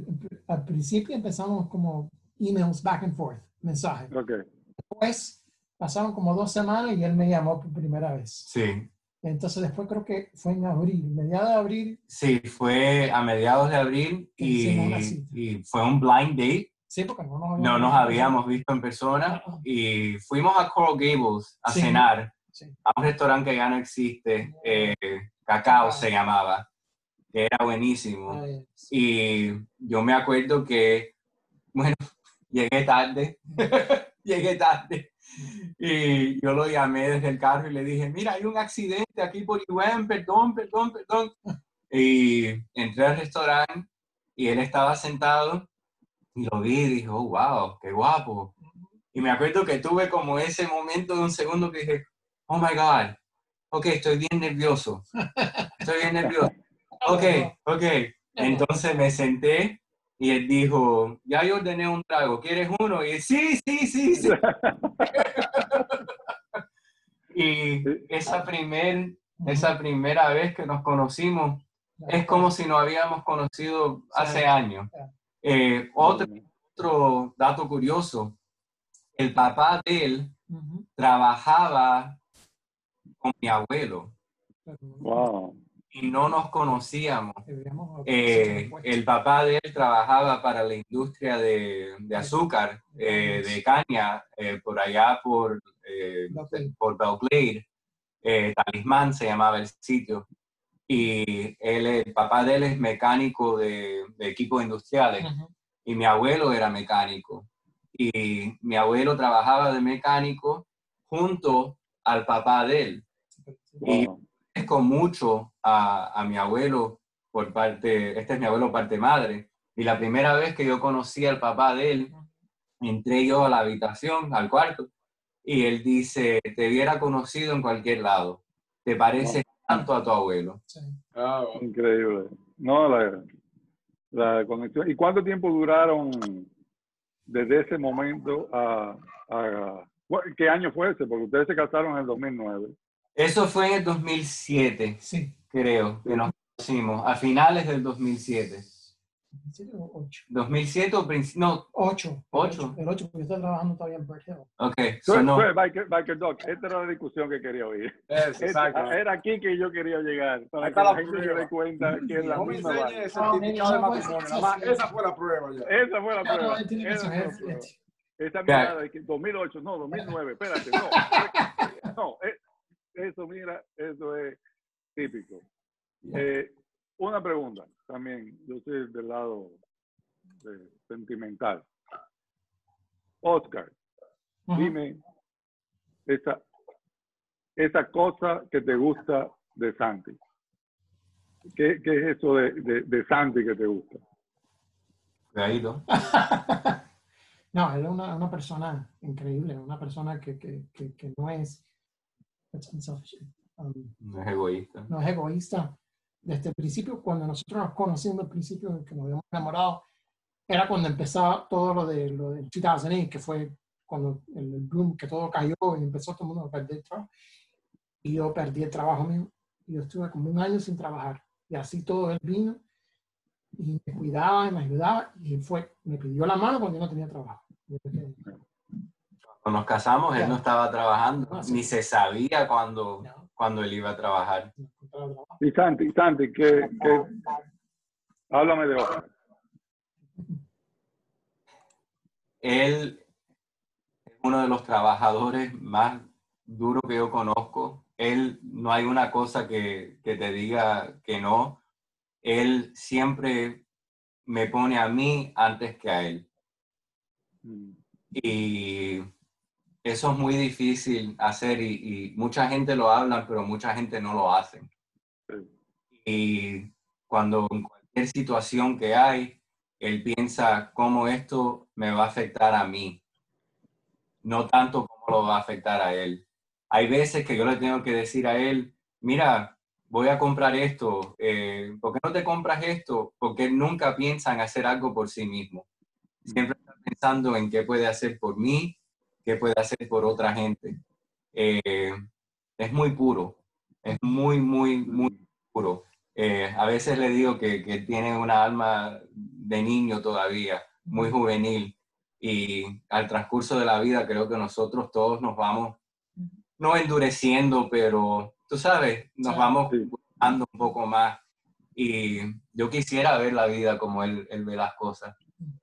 al principio empezamos como emails back and forth, mensajes. Ok. Después pasaron como dos semanas y él me llamó por primera vez. Sí, Entonces después creo que fue en abril, mediados de abril, sí, fue a mediados de abril y, y fue un blind date. sí, porque no nos habíamos, No nos habíamos visto en persona y fuimos a Coral Gables a Sí. cenar Sí. a un restaurante que ya no existe, eh, Cacao se llamaba, que era buenísimo. Ay, Y yo me acuerdo que, bueno, llegué tarde, llegué tarde. Y yo lo llamé desde el carro y le dije, mira, hay un accidente aquí por UM, perdón, perdón, perdón. Y entré al restaurante y él estaba sentado y lo vi y dije, oh, wow, qué guapo. Y me acuerdo que tuve como ese momento de un segundo que dije, oh my God, ok, estoy bien nervioso, estoy bien nervioso. Ok, ok. Entonces me senté y él dijo, ya yo ordené un trago, ¿quieres uno? Y él, sí, sí, sí, sí. Y esa, primer, esa primera vez que nos conocimos es como si nos habíamos conocido hace años. Eh, otro, otro dato curioso, el papá de él trabajaba con mi abuelo Wow. Y no nos conocíamos. Eh, el papá de él trabajaba para la industria de, de azúcar, eh, de caña, eh, por allá por, eh, por Belgrade. Talismán se llamaba el sitio. Y él, el papá de él es mecánico de, de equipos industriales y mi abuelo era mecánico. Y mi abuelo trabajaba de mecánico junto al papá de él Y- wow. Agradezco mucho a, a mi abuelo por parte, este es mi abuelo parte madre, y la primera vez que yo conocí al papá de él, entré yo a la habitación, al cuarto, y él dice, te hubiera conocido en cualquier lado, te pareces tanto a tu abuelo. Sí. Ah, bueno. Increíble. No, la, la conexión. ¿Y cuánto tiempo duraron desde ese momento a, a- ¿Qué año fue ese? Porque ustedes se casaron en el 2009. Eso fue en el 2007, Sí. creo, que nos conocimos, a finales del 2007. 2007 o 8. 2007 o no, 8. Ocho. El 8, porque yo estaba trabajando todavía en Bird Hill. ok, so no, Biker, Biker Dog. Esta era la discusión que quería oír. Es, exacto. era aquí que yo quería llegar. Para Ahí que está la la gente se dé cuenta que es la No me misma enseñes vaina. el certificado de matrimonio. Esa fue la prueba ya. Esa fue la No, no, prueba. Esa fue la prueba. Esa mirada de que 2008, no, 2009, espérate, no. No, eh, eso, mira, eso es típico. Eh, una pregunta también, yo soy del lado de- sentimental. Oscar, dime esa, esa cosa que te gusta de Santi. ¿Qué, qué es eso de, de, de Santi que te gusta? cuidadito. no, él es una, una persona increíble, una persona que, que, que, que no es it's unselfish, um, No es egoísta. no es egoísta. Desde el principio, cuando nosotros nos conocimos, al principio que nos habíamos enamorado, era cuando empezaba todo lo de lo del 2008, que fue cuando el, el boom, que todo cayó y empezó todo el mundo a perder el trabajo. Y yo perdí el trabajo mío. Y yo estuve como un año sin trabajar. Y así todo él vino y me cuidaba y me ayudaba. Y fue, me pidió la mano cuando yo no tenía trabajo. Yo dije, Cuando nos casamos, él no estaba trabajando, Ah, sí. ni se sabía cuando, "No, cuando él iba a trabajar. no encontraba trabajo". Y Santi, Santi, ¿qué, qué? háblame de Oscar. Él es uno de los trabajadores más duros que yo conozco. Él no hay una cosa que, que te diga que no. Él siempre me pone a mí antes que a él. Mm, Y eso es muy difícil hacer y, y mucha gente lo habla, pero mucha gente no lo hace. Y cuando en cualquier situación que hay, él piensa cómo esto me va a afectar a mí, no tanto cómo lo va a afectar a él. Hay veces que yo le tengo que decir a él, mira, voy a comprar esto, eh, ¿por qué no te compras esto? Porque él nunca piensa en hacer algo por sí mismo. Siempre está pensando en qué puede hacer por mí, qué puede hacer por otra gente. Eh, es muy puro, es muy, muy, muy puro. Eh, a veces le digo que, que tiene una alma de niño todavía, muy juvenil, y al transcurso de la vida creo que nosotros todos nos vamos, no endureciendo, pero tú sabes, nos Sí. vamos buscando un poco más. Y yo quisiera ver la vida como él, él ve las cosas.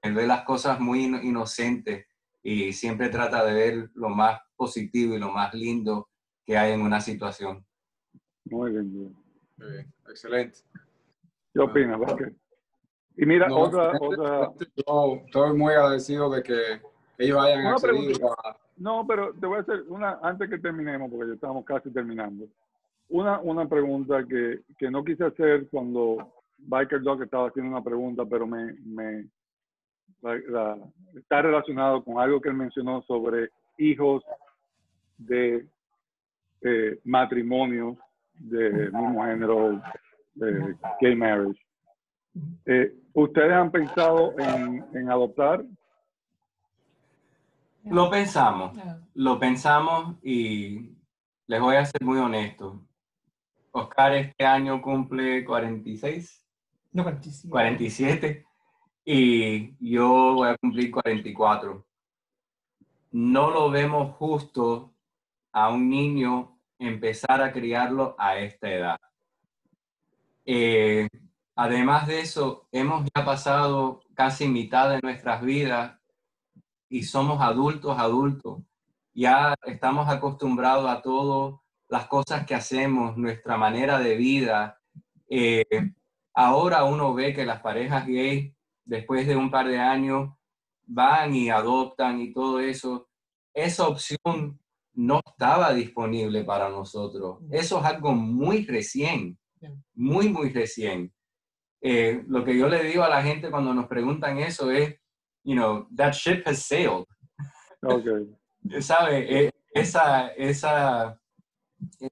Él ve las cosas muy ino- inocentes y siempre trata de ver lo más positivo y lo más lindo que hay en una situación. Muy bien, bien. Muy bien, Excelente. ¿Qué opinas, Vázquez? Y mira, No, otra, otra. Yo estoy muy agradecido de que ellos hayan Una accedido a... no, pero te voy a hacer una, antes que terminemos, porque ya estamos casi terminando, una, una pregunta que, que no quise hacer cuando Biker Dog estaba haciendo una pregunta, pero me, me la- la- está relacionado con algo que él mencionó sobre hijos de eh, matrimonios de mismo género, de gay marriage. Eh, ¿Ustedes han pensado en, en adoptar? Lo pensamos, lo pensamos y les voy a ser muy honesto. Oscar este año cumple 46, No, 47. 47 y yo voy a cumplir 44. No lo vemos justo a un niño empezar a criarlo a esta edad. Eh, además de eso, hemos ya pasado casi mitad de nuestras vidas y somos adultos, adultos. Ya estamos acostumbrados a todas las cosas que hacemos, nuestra manera de vida. Eh, ahora uno ve que las parejas gay, después de un par de años, van y adoptan y todo eso. Esa opción no estaba disponible para nosotros. Eso es algo muy recién, muy, muy recién. Eh, lo que yo le digo a la gente cuando nos preguntan eso es, you know, that ship has sailed. Ok. ¿Sabe? Eh, Esa, esa,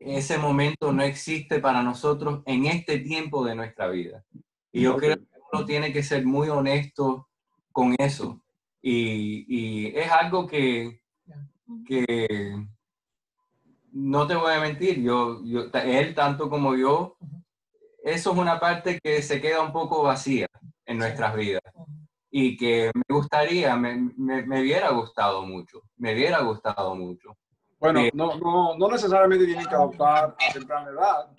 ese momento no existe para nosotros en este tiempo de nuestra vida. Y yo Ok. creo que uno tiene que ser muy honesto con eso. Y, y es algo que, que no te voy a mentir, yo, yo, él tanto como yo, eso es una parte que se queda un poco vacía en nuestras vidas y que me gustaría, me, me, me hubiera gustado mucho, me hubiera gustado mucho. Bueno, Eh, no, no, no necesariamente tienen que adoptar a temprana edad.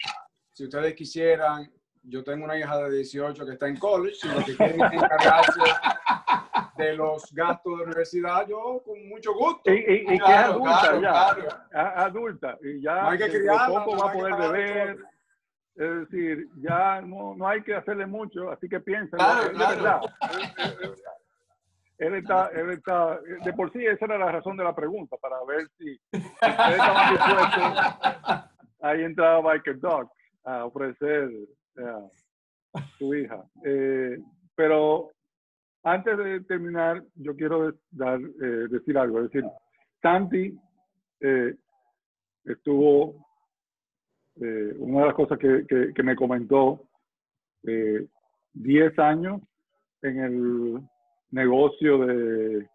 Si ustedes quisieran, yo tengo una hija de 18 que está en college y lo que quieren es encargarse de los gastos de universidad, yo con mucho gusto. Y, y- y que es adulta claro, ya, claro. adulta, y ya No hay que de criarla, poco no va a poder beber, es decir, ya no, no hay que hacerle mucho, así que verdad. Él está, él está, de por sí esa era la razón de la pregunta, para ver si, si ustedes estaban dispuestos, ahí entraba Biker Dog a ofrecer eh, su hija. Eh, pero antes de terminar, yo quiero dar, eh, decir algo. Es decir, Santi eh, estuvo, eh, una de las cosas que, me comentó, eh, 10 años en el negocio de,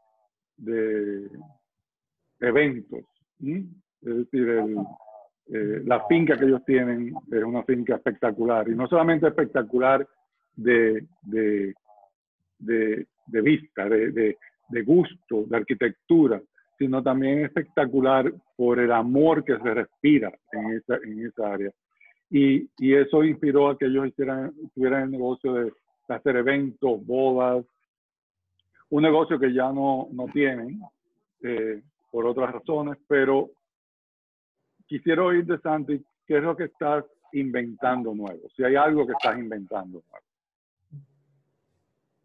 eventos. Es decir, el, eh, la finca que ellos tienen es una finca espectacular. Y no solamente espectacular de, de, de, de vista, de, de, gusto, de arquitectura, sino también espectacular por el amor que se respira en esa, en esa área. Y, y eso inspiró a que ellos hicieran, tuvieran el negocio de hacer eventos, bodas, un negocio que ya no, no tienen eh, por otras razones, pero quisiera oír de Santi qué es lo que estás inventando nuevo, si hay algo que estás inventando nuevo.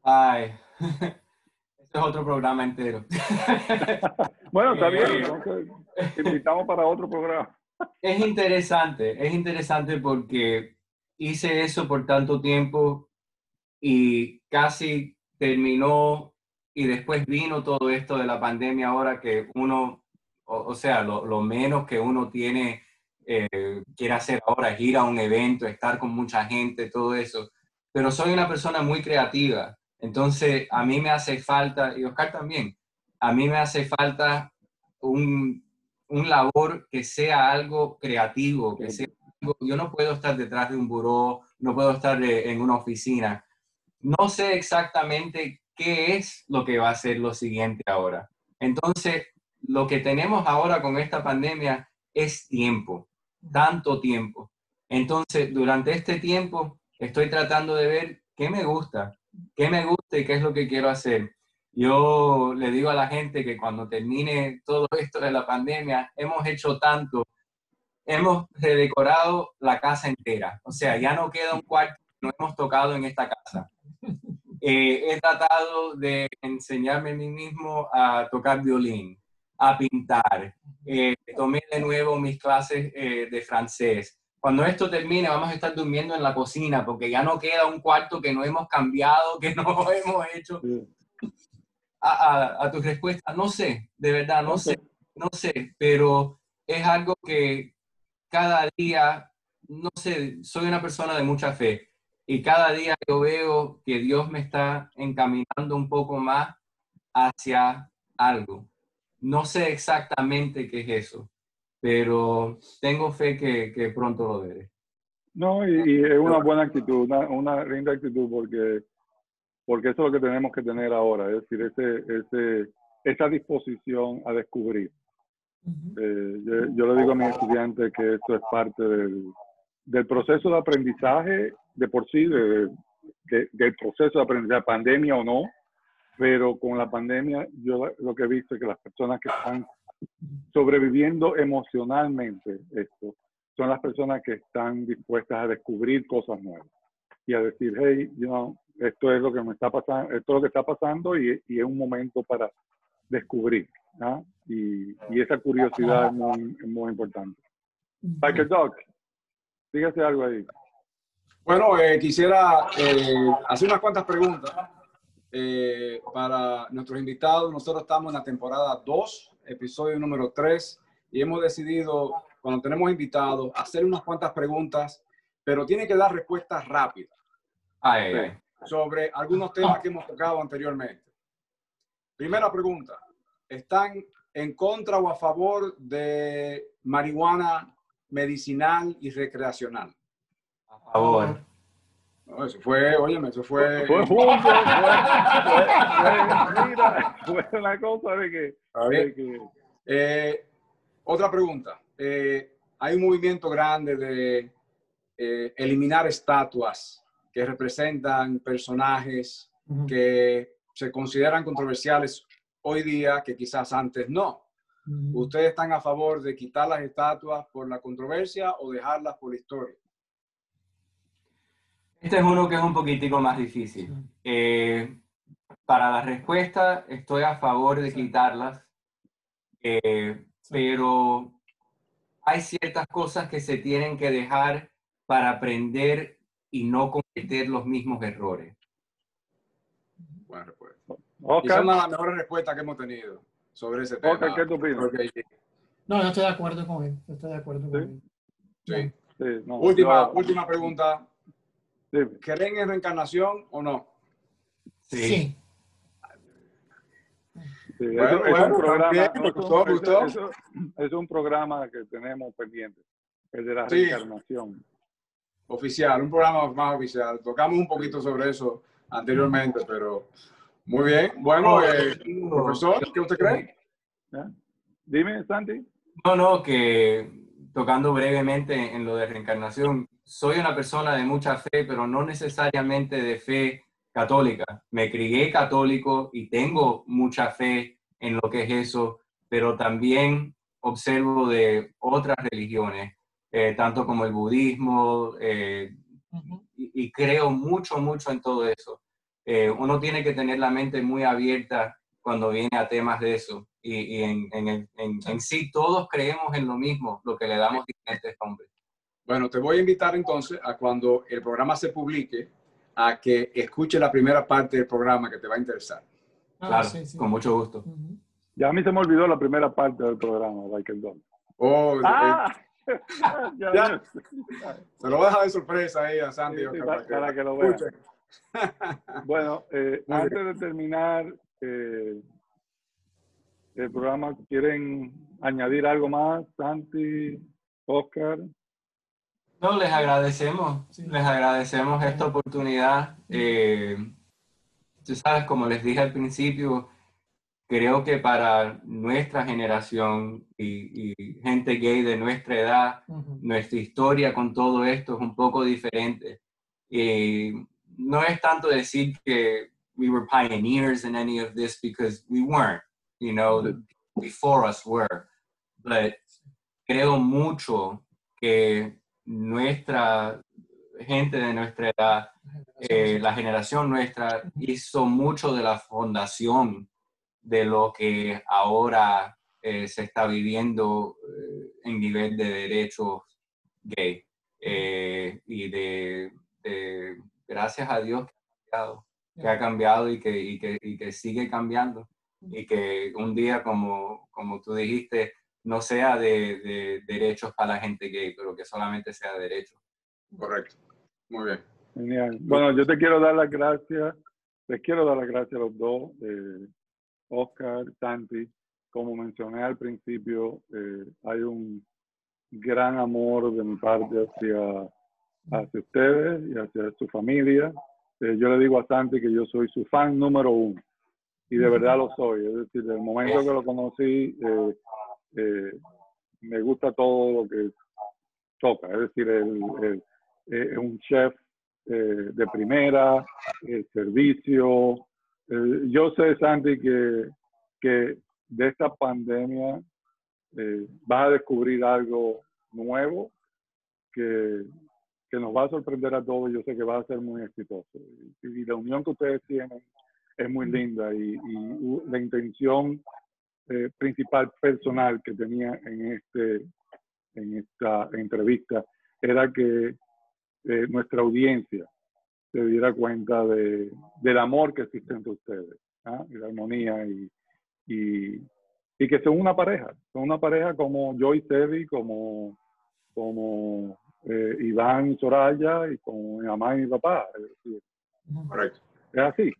Ay, este es otro programa entero. Bueno, está bien, Eh, entonces te invitamos para otro programa. Es interesante, es interesante porque hice eso por tanto tiempo y casi terminó y después vino todo esto de la pandemia ahora que uno, o, o sea, lo, lo menos que uno tiene, eh, quiere hacer ahora es ir a un evento, estar con mucha gente, todo eso. Pero soy una persona muy creativa, entonces a mí me hace falta, y Oscar también, a mí me hace falta un, un labor que sea algo creativo, que sea algo- yo no puedo estar detrás de un buró, no puedo estar eh, en una oficina. No sé exactamente qué es lo que va a ser lo siguiente ahora. Entonces, lo que tenemos ahora con esta pandemia es tiempo, tanto tiempo. Entonces, durante este tiempo estoy tratando de ver qué me gusta, qué me gusta y qué es lo que quiero hacer. Yo le digo a la gente que cuando termine todo esto de la pandemia, hemos hecho tanto, hemos redecorado la casa entera. O sea, ya no queda un cuarto que no hemos tocado en esta casa. Eh, he tratado de enseñarme a mí mismo a tocar violín, a pintar. Eh, tomé de nuevo mis clases eh, de francés. Cuando esto termine, vamos a estar durmiendo en la cocina porque ya no queda un cuarto que no hemos cambiado, que no hemos hecho a, a- a tu respuesta, no sé, de verdad, no sé, no sé, pero es algo que cada día, no sé, soy una persona de mucha fe y cada día yo veo que Dios me está encaminando un poco más hacia algo. No sé exactamente qué es eso, pero tengo fe que, que pronto lo veré. No, y, y es una buena actitud, una, una linda actitud porque, porque eso es lo que tenemos que tener ahora, es decir, ese, ese, esa disposición a descubrir. Eh, yo, yo le digo a mis estudiantes que esto es parte del, del proceso de aprendizaje de por sí, de- de- del proceso de aprendizaje, pandemia o no, pero con la pandemia yo lo que he visto es que las personas que están sobreviviendo emocionalmente esto son las personas que están dispuestas a descubrir cosas nuevas y a decir, hey, you know, esto es lo que me está pasando, esto es lo que está pasando y, y es un momento para descubrir. ¿ah? Y, y esa curiosidad es muy, importante. Biker Dog, dígase algo ahí. Bueno, eh, quisiera eh, hacer unas cuantas preguntas eh, para nuestros invitados. Nosotros estamos en la temporada 2, episodio número 3, y hemos decidido, cuando tenemos invitados, hacer unas cuantas preguntas, pero tienen que dar respuestas rápidas Ay, ay, ay. sobre algunos temas que hemos tocado anteriormente. Primera pregunta, ¿están en contra o a favor de marihuana medicinal y recreacional? A favor. No, eso fue, óyeme, eso fue... Fue junto, fue, fue, fue- mira, fue una cosa de que, A ver, de que eh, otra pregunta. Eh, hay un movimiento grande de eh, eliminar estatuas que representan personajes que se consideran controversiales hoy día que quizás antes no. ¿Ustedes están a favor de quitar las estatuas por la controversia o dejarlas por la historia? Este es uno que es un poquitico más difícil. Eh, para la respuesta, estoy a favor de quitarlas, eh, pero hay ciertas cosas que se tienen que dejar para aprender y no cometer los mismos errores. Buena respuesta. Y Oscar, son las mejores respuestas que hemos tenido sobre ese tema. Oscar, ¿qué tú opinas? Porque- No, yo estoy de acuerdo con él. Estoy de acuerdo con Sí. él. sí. Sí, no, Última, yo- última pregunta. Sí, ¿Creen en reencarnación o no? Sí. sí, Bueno, eso- es bueno, un programa, es un- gustó, me eso- gustó. eso- es un programa que tenemos pendiente, el de la Sí. reencarnación. Oficial, un programa más oficial. Tocamos un poquito sobre eso anteriormente, pero muy bien. Bueno, eh, profesor, ¿qué usted cree? ¿ya? Dime, Santi. No, no, que tocando brevemente en lo de reencarnación, soy una persona de mucha fe, pero no necesariamente de fe católica. Me crié católico y tengo mucha fe en lo que es eso, pero también observo de otras religiones, eh, tanto como el budismo, eh, y, y creo mucho, mucho en todo eso. Eh, uno tiene que tener la mente muy abierta cuando viene a temas de eso. Y, y en, en, en- en sí todos creemos en lo mismo, lo que le damos diferentes nombres. Bueno, te voy a invitar entonces a cuando el programa se publique, a que escuche la primera parte del programa que te va a interesar. Ah, Claro, sí, sí. con mucho gusto. Ya a mí se me olvidó la primera parte del programa, like el don. Oh, eh, ¡Ah! ya, Ya. se lo voy a dejar de sorpresa ahí a Santi. Sí, Oscar, sí, para, para que que lo escuchen. Bueno, eh, antes de terminar eh, el programa, ¿quieren añadir algo más, Santi, Oscar? No, les agradecemos, Sí. les agradecemos esta oportunidad. Eh, tú sabes, como les dije al principio, creo que para nuestra generación y, y gente gay de nuestra edad, nuestra historia con todo esto es un poco diferente. Y no es tanto decir que we were pioneers in any of this because we weren't, you know, the before us were. But creo mucho que nuestra gente de nuestra edad, eh, la generación nuestra, hizo mucho de la fundación de lo que ahora eh, se está viviendo eh, en nivel de derechos gay. Eh, y de, de- gracias a Dios que ha cambiado, que ha cambiado y que, y que, y que sigue cambiando. Y que un día, como, como tú dijiste, no sea de, de derechos para la gente gay, pero que solamente sea derechos. Correcto. Muy bien. Genial. Bueno, yo te quiero dar las gracias, les quiero dar las gracias a los dos, eh, Oscar, Santi. Como mencioné al principio, eh, hay un gran amor de mi parte hacia, hacia ustedes y hacia su familia. Eh, yo le digo a Santi que yo soy su fan número uno y de verdad lo soy. Es decir, desde el momento que lo conocí, eh, eh, me gusta todo lo que toca. Es decir, el, eh, es un chef eh, de primera, el servicio. Eh, yo sé, Santi, que, que de esta pandemia eh, vas a descubrir algo nuevo que, que nos va a sorprender a todos. Yo sé que va a ser muy exitoso. Y, la unión que ustedes tienen es muy linda y, y la intención eh, principal personal que tenía en este en esta entrevista era que eh, nuestra audiencia se diera cuenta de, del amor que existe entre ustedes ¿ah? y la armonía y, y, y que son una pareja, son una pareja como yo y Sebi, como, como eh, Iván y Soraya y como mi mamá y mi papá. Es, decir, es así.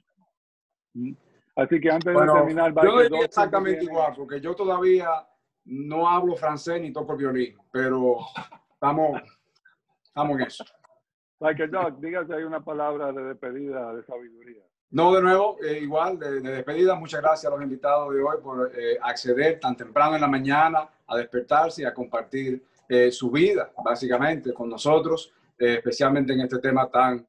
Así que antes Bueno, de terminar, yo diría exactamente igual, porque yo todavía no hablo francés ni toco el violín, pero estamos, estamos en eso. Like Doc, dígase hay una palabra de despedida, de sabiduría. No, de nuevo, eh, igual, de, despedida, muchas gracias a los invitados de hoy por eh, acceder tan temprano en la mañana a despertarse y a compartir eh, su vida, básicamente, con nosotros, especialmente en este tema tan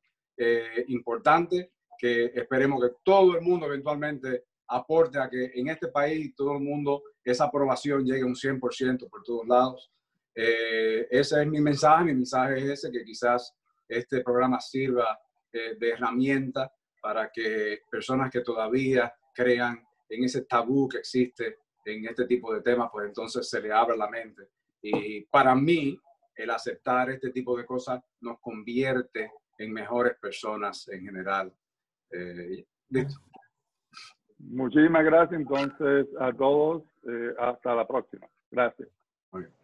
importante, que esperemos que todo el mundo eventualmente aporte a que en este país todo el mundo esa aprobación llegue a un 100% por todos lados. ese es mi mensaje, mi mensaje es ese, que quizás este programa sirva de herramienta para que personas que todavía crean en ese tabú que existe en este tipo de temas, pues entonces se le abra la mente. Y para mí, el aceptar este tipo de cosas nos convierte en mejores personas en general. Eh, Muchísimas gracias entonces a todos. Eh, hasta la próxima. Gracias.